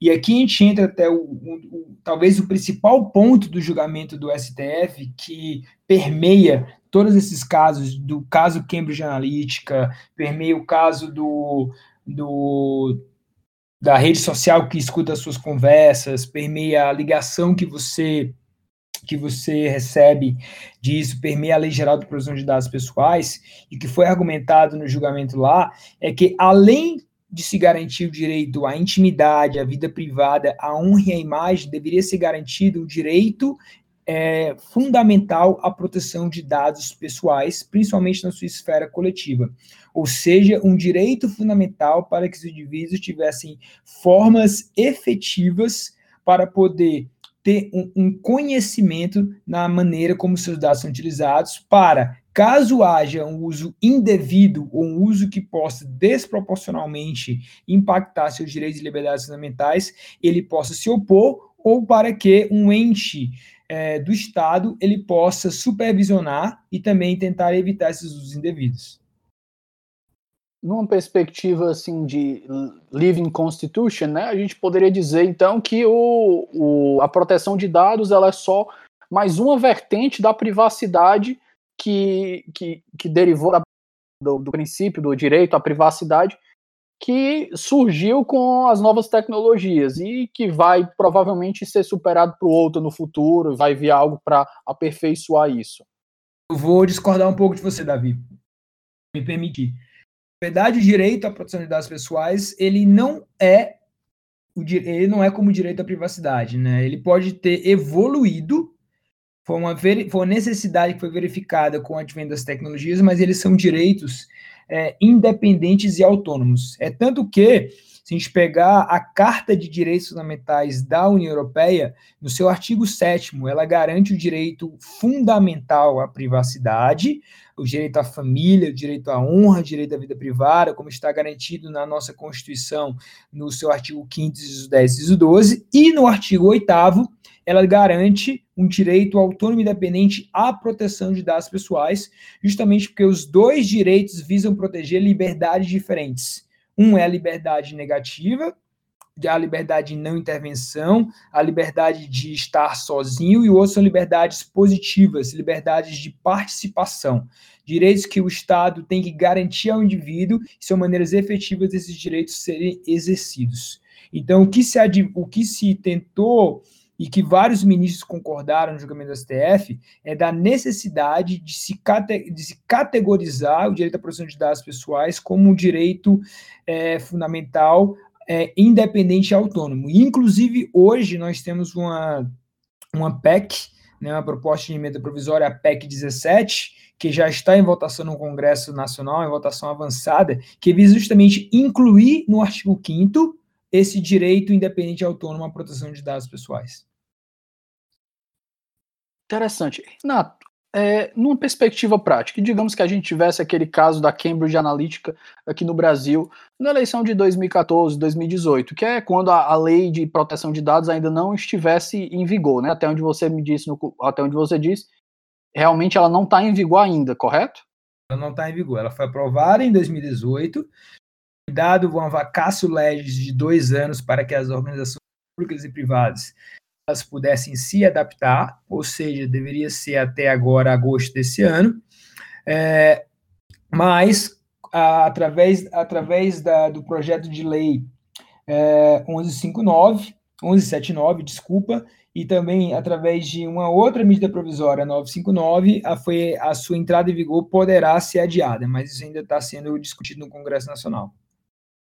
E aqui a gente entra até o, o, o talvez o principal ponto do julgamento do STF que permeia todos esses casos, do caso Cambridge Analytica, permeia o caso do, do da rede social que escuta as suas conversas, permeia a ligação que você que você recebe disso, permeia a Lei Geral de Proteção de Dados Pessoais, e que foi argumentado no julgamento lá, é que além de se garantir o direito à intimidade, à vida privada, à honra e à imagem, deveria ser garantido o direito é fundamental a proteção de dados pessoais, principalmente na sua esfera coletiva. Ou seja, um direito fundamental para que os indivíduos tivessem formas efetivas para poder ter um, um, conhecimento na maneira como seus dados são utilizados para, caso haja um uso indevido ou um uso que possa desproporcionalmente impactar seus direitos e liberdades fundamentais, ele possa se opor ou para que um ente é, do Estado ele possa supervisionar e também tentar evitar esses usos indevidos. Numa perspectiva assim de living constitution, né, a gente poderia dizer então que o, o, a proteção de dados ela é só mais uma vertente da privacidade que, que, que derivou da, do, do princípio do direito à privacidade que surgiu com as novas tecnologias e que vai provavelmente ser superado o outro no futuro, vai vir algo para aperfeiçoar isso. Eu vou discordar um pouco de você, Davi. Me permitir. Na verdade, o direito à proteção de dados pessoais, ele não é ele não é como o direito à privacidade, né? Ele pode ter evoluído, foi uma, foi uma necessidade que foi verificada com o advento das tecnologias, mas eles são direitos é, independentes e autônomos. É tanto que, se a gente pegar a Carta de Direitos Fundamentais da União Europeia, no seu artigo 7, ela garante o direito fundamental à privacidade, o direito à família, o direito à honra, o direito à vida privada, como está garantido na nossa Constituição, no seu artigo 5 inciso 10 e 12, e no artigo 8 ela garante um direito autônomo e independente à proteção de dados pessoais, justamente porque os dois direitos visam proteger liberdades diferentes. Um é a liberdade negativa, a liberdade de não intervenção, a liberdade de estar sozinho, e o outro são liberdades positivas, liberdades de participação. Direitos que o Estado tem que garantir ao indivíduo e são maneiras efetivas desses direitos serem exercidos. Então, o que se, o que se tentou e que vários ministros concordaram no julgamento do STF, é da necessidade de se, cate de se categorizar o direito à proteção de dados pessoais como um direito é, fundamental, é, independente e autônomo. Inclusive, hoje nós temos uma, uma PEC, né, uma proposta de emenda provisória, a PEC 17, que já está em votação no Congresso Nacional, em votação avançada, que visa justamente incluir no artigo 5 esse direito independente e autônomo à proteção de dados pessoais. Interessante. Renato, é, numa perspectiva prática, digamos que a gente tivesse aquele caso da Cambridge Analytica aqui no Brasil, na eleição de 2014, 2018, que é quando a, a lei de proteção de dados ainda não estivesse em vigor, né? Até onde você me disse, no, até onde você disse, realmente ela não está em vigor ainda, correto? Ela não está em vigor. Ela foi aprovada em 2018, dado um vacácio legis de dois anos para que as organizações públicas e privadas elas pudessem se adaptar, ou seja, deveria ser até agora agosto desse ano, é, mas a, através, através da, do projeto de lei é, 1159, 1179, desculpa, e também através de uma outra medida provisória 959, a, foi, a sua entrada em vigor poderá ser adiada, mas isso ainda está sendo discutido no Congresso Nacional.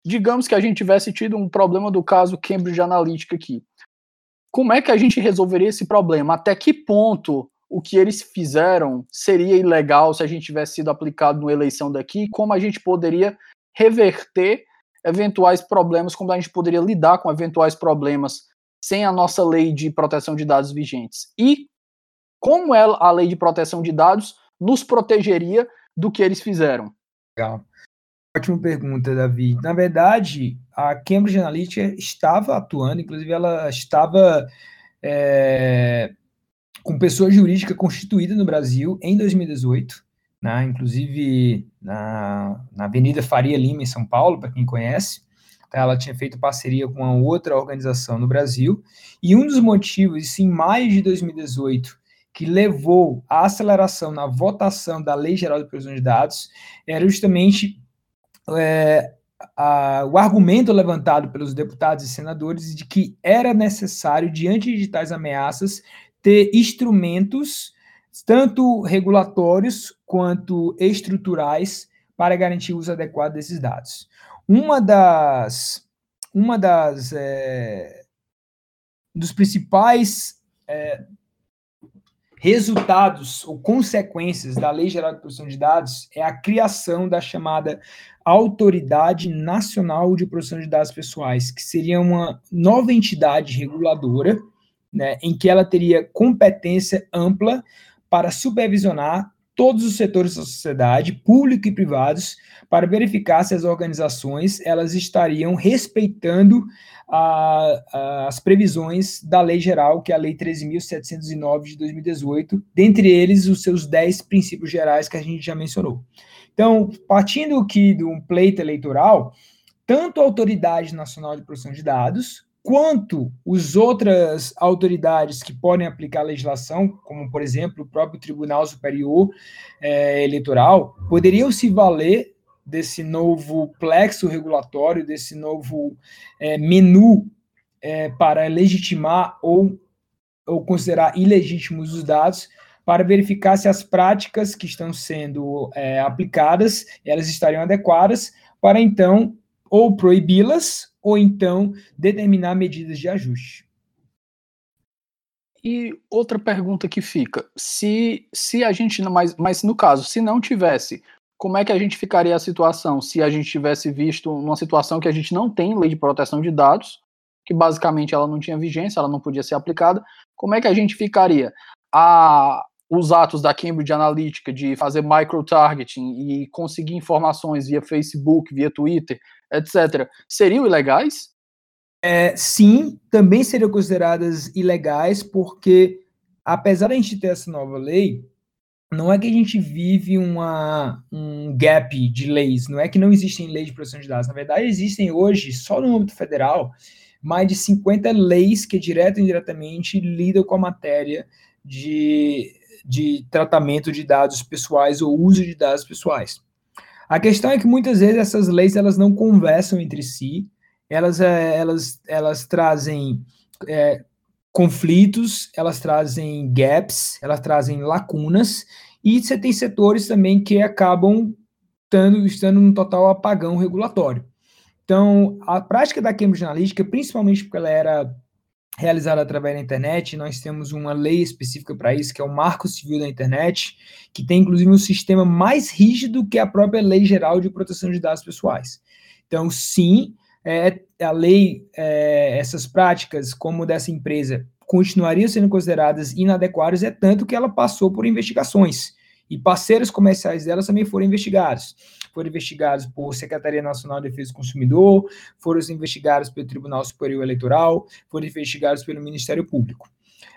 Digamos que a gente tivesse tido um problema do caso Cambridge Analytica aqui. Como é que a gente resolveria esse problema? Até que ponto o que eles fizeram seria ilegal se a gente tivesse sido aplicado numa eleição daqui? Como a gente poderia reverter eventuais problemas? Como a gente poderia lidar com eventuais problemas sem a nossa lei de proteção de dados vigentes? E como ela, a lei de proteção de dados nos protegeria do que eles fizeram? Legal. Ótima pergunta, Davi. Na verdade, a Cambridge Analytica estava atuando, inclusive ela estava é, com pessoa jurídica constituída no Brasil em 2018, né, inclusive na, na Avenida Faria Lima, em São Paulo, para quem conhece. Ela tinha feito parceria com uma outra organização no Brasil, e um dos motivos, isso em maio de 2018, que levou à aceleração na votação da Lei Geral de Proteção de Dados, era justamente é, a, o argumento levantado pelos deputados e senadores de que era necessário, diante de tais ameaças, ter instrumentos, tanto regulatórios quanto estruturais, para garantir o uso adequado desses dados. Uma das, uma das é, dos principais é, resultados ou consequências da Lei Geral de Proteção de Dados é a criação da chamada Autoridade Nacional de Proteção de Dados Pessoais, que seria uma nova entidade reguladora, né, em que ela teria competência ampla para supervisionar todos os setores da sociedade, público e privados, para verificar se as organizações elas estariam respeitando a, a, as previsões da lei geral, que é a Lei 13.709 de 2018, dentre eles os seus 10 princípios gerais que a gente já mencionou. Então, partindo aqui de um pleito eleitoral, tanto a Autoridade Nacional de Proteção de Dados, quanto as outras autoridades que podem aplicar a legislação, como, por exemplo, o próprio Tribunal Superior é, Eleitoral, poderiam se valer desse novo plexo regulatório, desse novo é, menu é, para legitimar ou, ou considerar ilegítimos os dados, para verificar se as práticas que estão sendo é, aplicadas, elas estariam adequadas, para então ou proibi-las ou então determinar medidas de ajuste. E outra pergunta que fica, se, se a gente, mas, mas no caso, se não tivesse, como é que a gente ficaria a situação se a gente tivesse visto uma situação que a gente não tem lei de proteção de dados, que basicamente ela não tinha vigência, ela não podia ser aplicada, como é que a gente ficaria? A, os atos da Cambridge Analytica de fazer micro-targeting e conseguir informações via Facebook, via Twitter, etc., seriam ilegais? É, sim, também seriam consideradas ilegais, porque apesar da gente ter essa nova lei, não é que a gente vive uma, um gap de leis, não é que não existem leis de proteção de dados. Na verdade, existem hoje, só no âmbito federal, mais de 50 leis que, direto e indiretamente, lidam com a matéria de, de tratamento de dados pessoais ou uso de dados pessoais. A questão é que muitas vezes essas leis elas não conversam entre si, elas, é, elas, elas trazem é, conflitos, elas trazem gaps, elas trazem lacunas, e você tem setores também que acabam estando, estando no total apagão regulatório. Então, a prática da Cambridge Analytica, principalmente porque ela era realizada através da internet. Nós temos uma lei específica para isso, que é o Marco Civil da Internet, que tem inclusive um sistema mais rígido que a própria Lei Geral de Proteção de Dados Pessoais. Então, sim, é, a lei, é, essas práticas, como dessa empresa, continuariam sendo consideradas inadequadas, é tanto que ela passou por investigações. E parceiros comerciais delas também foram investigados foram investigados por Secretaria Nacional de Defesa do Consumidor, foram investigados pelo Tribunal Superior Eleitoral, foram investigados pelo Ministério Público.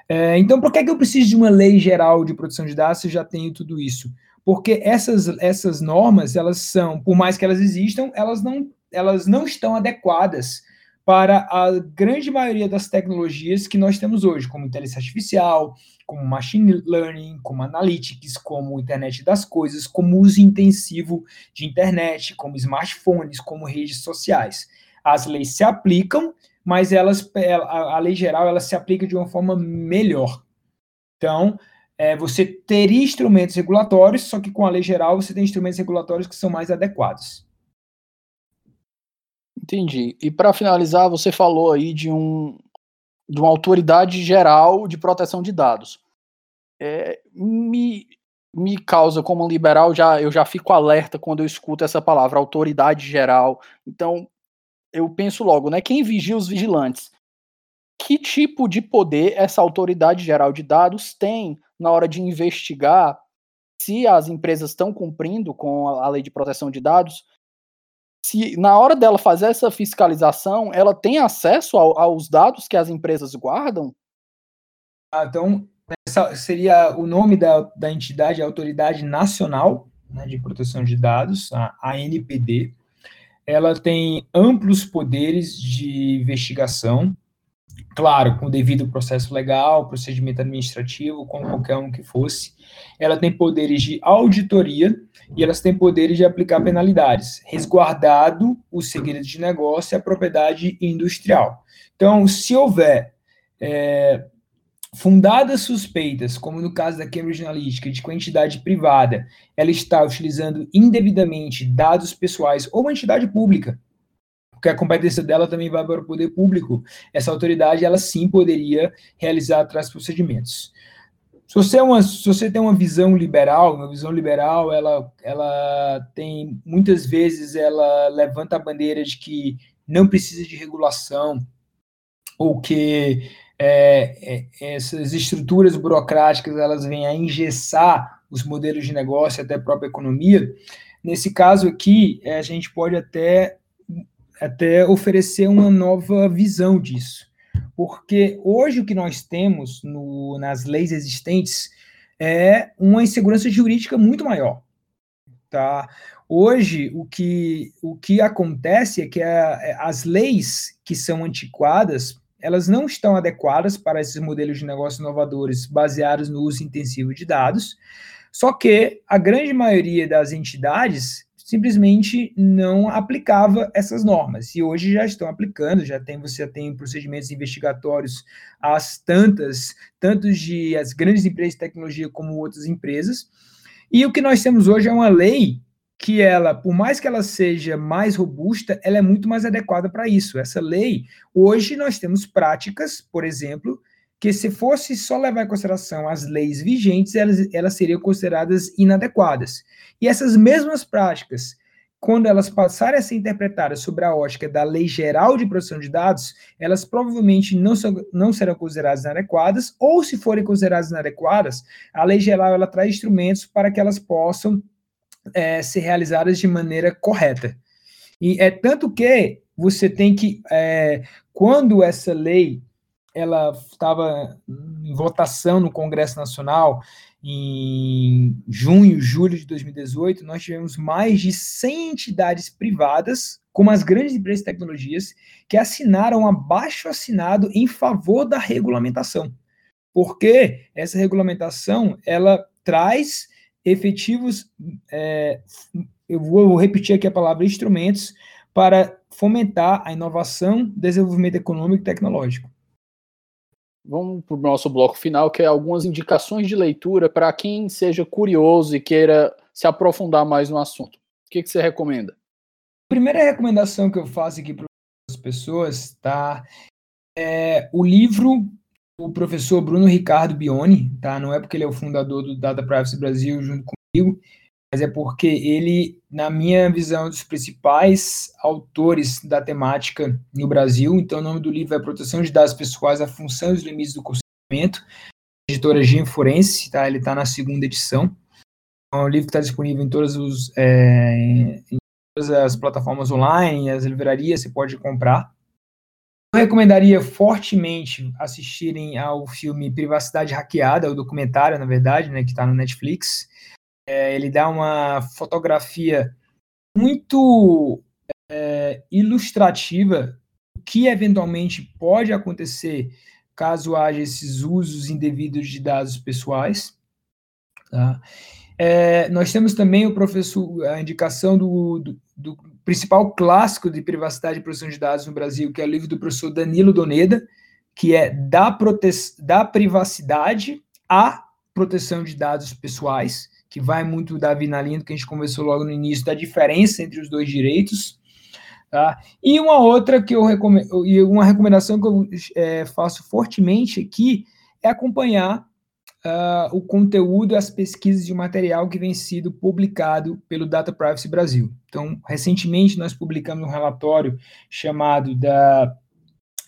É, então, por que, é que eu preciso de uma lei geral de proteção de dados se eu já tenho tudo isso? Porque essas, essas normas, elas são, por mais que elas existam, elas não, elas não estão adequadas para a grande maioria das tecnologias que nós temos hoje, como inteligência artificial, como machine learning, como analytics, como internet das coisas, como uso intensivo de internet, como smartphones, como redes sociais. as leis se aplicam, mas elas, a, lei geral ela se aplica de uma forma melhor. Então, é, você teria instrumentos regulatórios, só que com a lei geral você tem instrumentos regulatórios que são mais adequados. Entendi. E para finalizar, você falou aí de, um, de uma autoridade geral de proteção de dados. É, me, me causa, como liberal, já, eu já fico alerta quando eu escuto essa palavra, autoridade geral. Então, eu penso logo, né? Quem vigia os vigilantes? Que tipo de poder essa autoridade geral de dados tem na hora de investigar se as empresas estão cumprindo com a lei de proteção de dados, se na hora dela fazer essa fiscalização, ela tem acesso ao, aos dados que as empresas guardam? Ah, então, seria o nome da, da entidade, a Autoridade Nacional né, de Proteção de Dados, a ANPD. Ela tem amplos poderes de investigação, claro, com o devido processo legal, procedimento administrativo, como qualquer um que fosse. Ela tem poderes de auditoria e elas têm poderes de aplicar penalidades, resguardado o segredo de negócio e a propriedade industrial. Então, se houver é, fundadas suspeitas, como no caso da Cambridge Analytica, de que uma entidade privada ela está utilizando indevidamente dados pessoais ou uma entidade pública porque a competência dela também vai para o poder público. Essa autoridade, ela sim poderia realizar tais procedimentos. Se você, é uma, se você tem uma visão liberal, uma visão liberal, ela, ela tem, muitas vezes, ela levanta a bandeira de que não precisa de regulação, ou que é, é, essas estruturas burocráticas, elas vêm a engessar os modelos de negócio, até a própria economia. Nesse caso aqui, é, a gente pode até até oferecer uma nova visão disso. Porque hoje o que nós temos no, nas leis existentes é uma insegurança jurídica muito maior. Tá? Hoje, o que, o que acontece é que a, as leis que são antiquadas, elas não estão adequadas para esses modelos de negócio inovadores baseados no uso intensivo de dados, só que a grande maioria das entidades simplesmente não aplicava essas normas. E hoje já estão aplicando, já tem, você já tem procedimentos investigatórios as tantas, tantos de as grandes empresas de tecnologia como outras empresas. E o que nós temos hoje é uma lei que ela, por mais que ela seja mais robusta, ela é muito mais adequada para isso. Essa lei, hoje nós temos práticas, por exemplo, que se fosse só levar em consideração as leis vigentes, elas, elas seriam consideradas inadequadas. E essas mesmas práticas, quando elas passarem a ser interpretadas sobre a ótica da Lei Geral de Proteção de Dados, elas provavelmente não, são, não serão consideradas inadequadas, ou se forem consideradas inadequadas, a Lei Geral ela traz instrumentos para que elas possam é, ser realizadas de maneira correta. E é tanto que você tem que, é, quando essa lei ela estava em votação no Congresso Nacional em junho, julho de 2018, nós tivemos mais de 100 entidades privadas, como as grandes empresas de tecnologias, que assinaram abaixo assinado em favor da regulamentação. Porque essa regulamentação, ela traz efetivos, é, eu vou repetir aqui a palavra instrumentos, para fomentar a inovação, desenvolvimento econômico e tecnológico. Vamos para o nosso bloco final, que é algumas indicações de leitura para quem seja curioso e queira se aprofundar mais no assunto. O que, que você recomenda? A primeira recomendação que eu faço aqui para as pessoas tá, é o livro do professor Bruno Ricardo Bione, tá? Não é porque ele é o fundador do Data Privacy Brasil junto comigo, mas é porque ele, na minha visão, é um dos principais autores da temática no Brasil. Então, o nome do livro é Proteção de Dados Pessoais, a Função e os Limites do Consentimento, editora Gem Forense, tá? Ele está na segunda edição. É um livro que está disponível em todas, os, é, em todas as plataformas online, as livrarias, você pode comprar. Eu recomendaria fortemente assistirem ao filme Privacidade Hackeada, o documentário, na verdade, né, que está no Netflix. É, ele dá uma fotografia muito é, ilustrativa do que eventualmente pode acontecer caso haja esses usos indevidos de dados pessoais. Tá? É, nós temos também o professor, a indicação do, do, do principal clássico de privacidade e proteção de dados no Brasil, que é o livro do professor Danilo Doneda, que é da, prote da privacidade à proteção de dados pessoais, que vai muito, Davi, na que a gente conversou logo no início, da diferença entre os dois direitos. Tá? E uma outra que eu recomendo, e uma recomendação que eu é, faço fortemente aqui é acompanhar uh, o conteúdo e as pesquisas de material que vem sido publicado pelo Data Privacy Brasil. Então, recentemente nós publicamos um relatório chamado da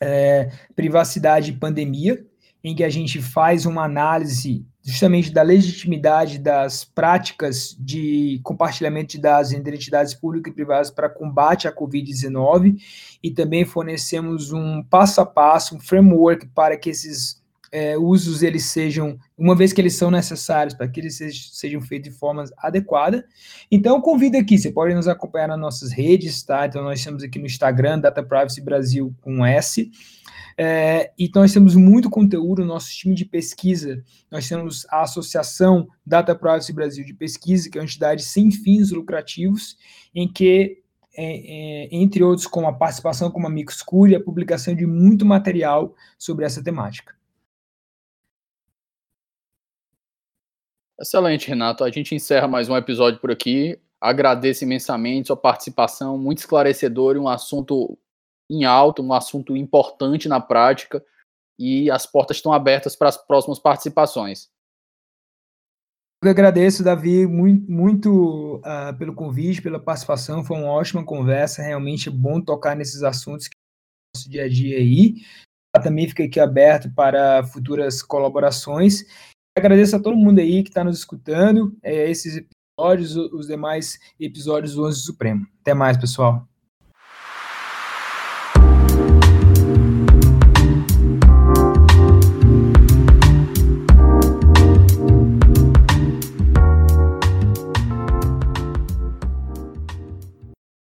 é, Privacidade e Pandemia, em que a gente faz uma análise justamente da legitimidade das práticas de compartilhamento de dados entre entidades públicas e privadas para combate à Covid-19 e também fornecemos um passo a passo, um framework para que esses é, usos eles sejam, uma vez que eles são necessários, para que eles sejam, feitos de forma adequada. Então, convido aqui, você pode nos acompanhar nas nossas redes, tá? Então, nós estamos aqui no Instagram, Data Privacy Brasil com S. É, então, nós temos muito conteúdo, nosso time de pesquisa, nós temos a Associação Data Privacy Brasil de Pesquisa, que é uma entidade sem fins lucrativos, em que é, é, entre outros, com a participação como a Mixcure e a publicação de muito material sobre essa temática. Excelente, Renato. A gente encerra mais um episódio por aqui. Agradeço imensamente sua participação, muito esclarecedor, um assunto em alto, um assunto importante na prática, e as portas estão abertas para as próximas participações. Eu agradeço, Davi, muito, muito uh, pelo convite, pela participação. Foi uma ótima conversa. Realmente é bom tocar nesses assuntos que é nosso dia a dia aí. Também fica aqui aberto para futuras colaborações. Agradeço a todo mundo aí que está nos escutando. É, esses episódios, os demais episódios do 11 Supremo. Até mais, pessoal.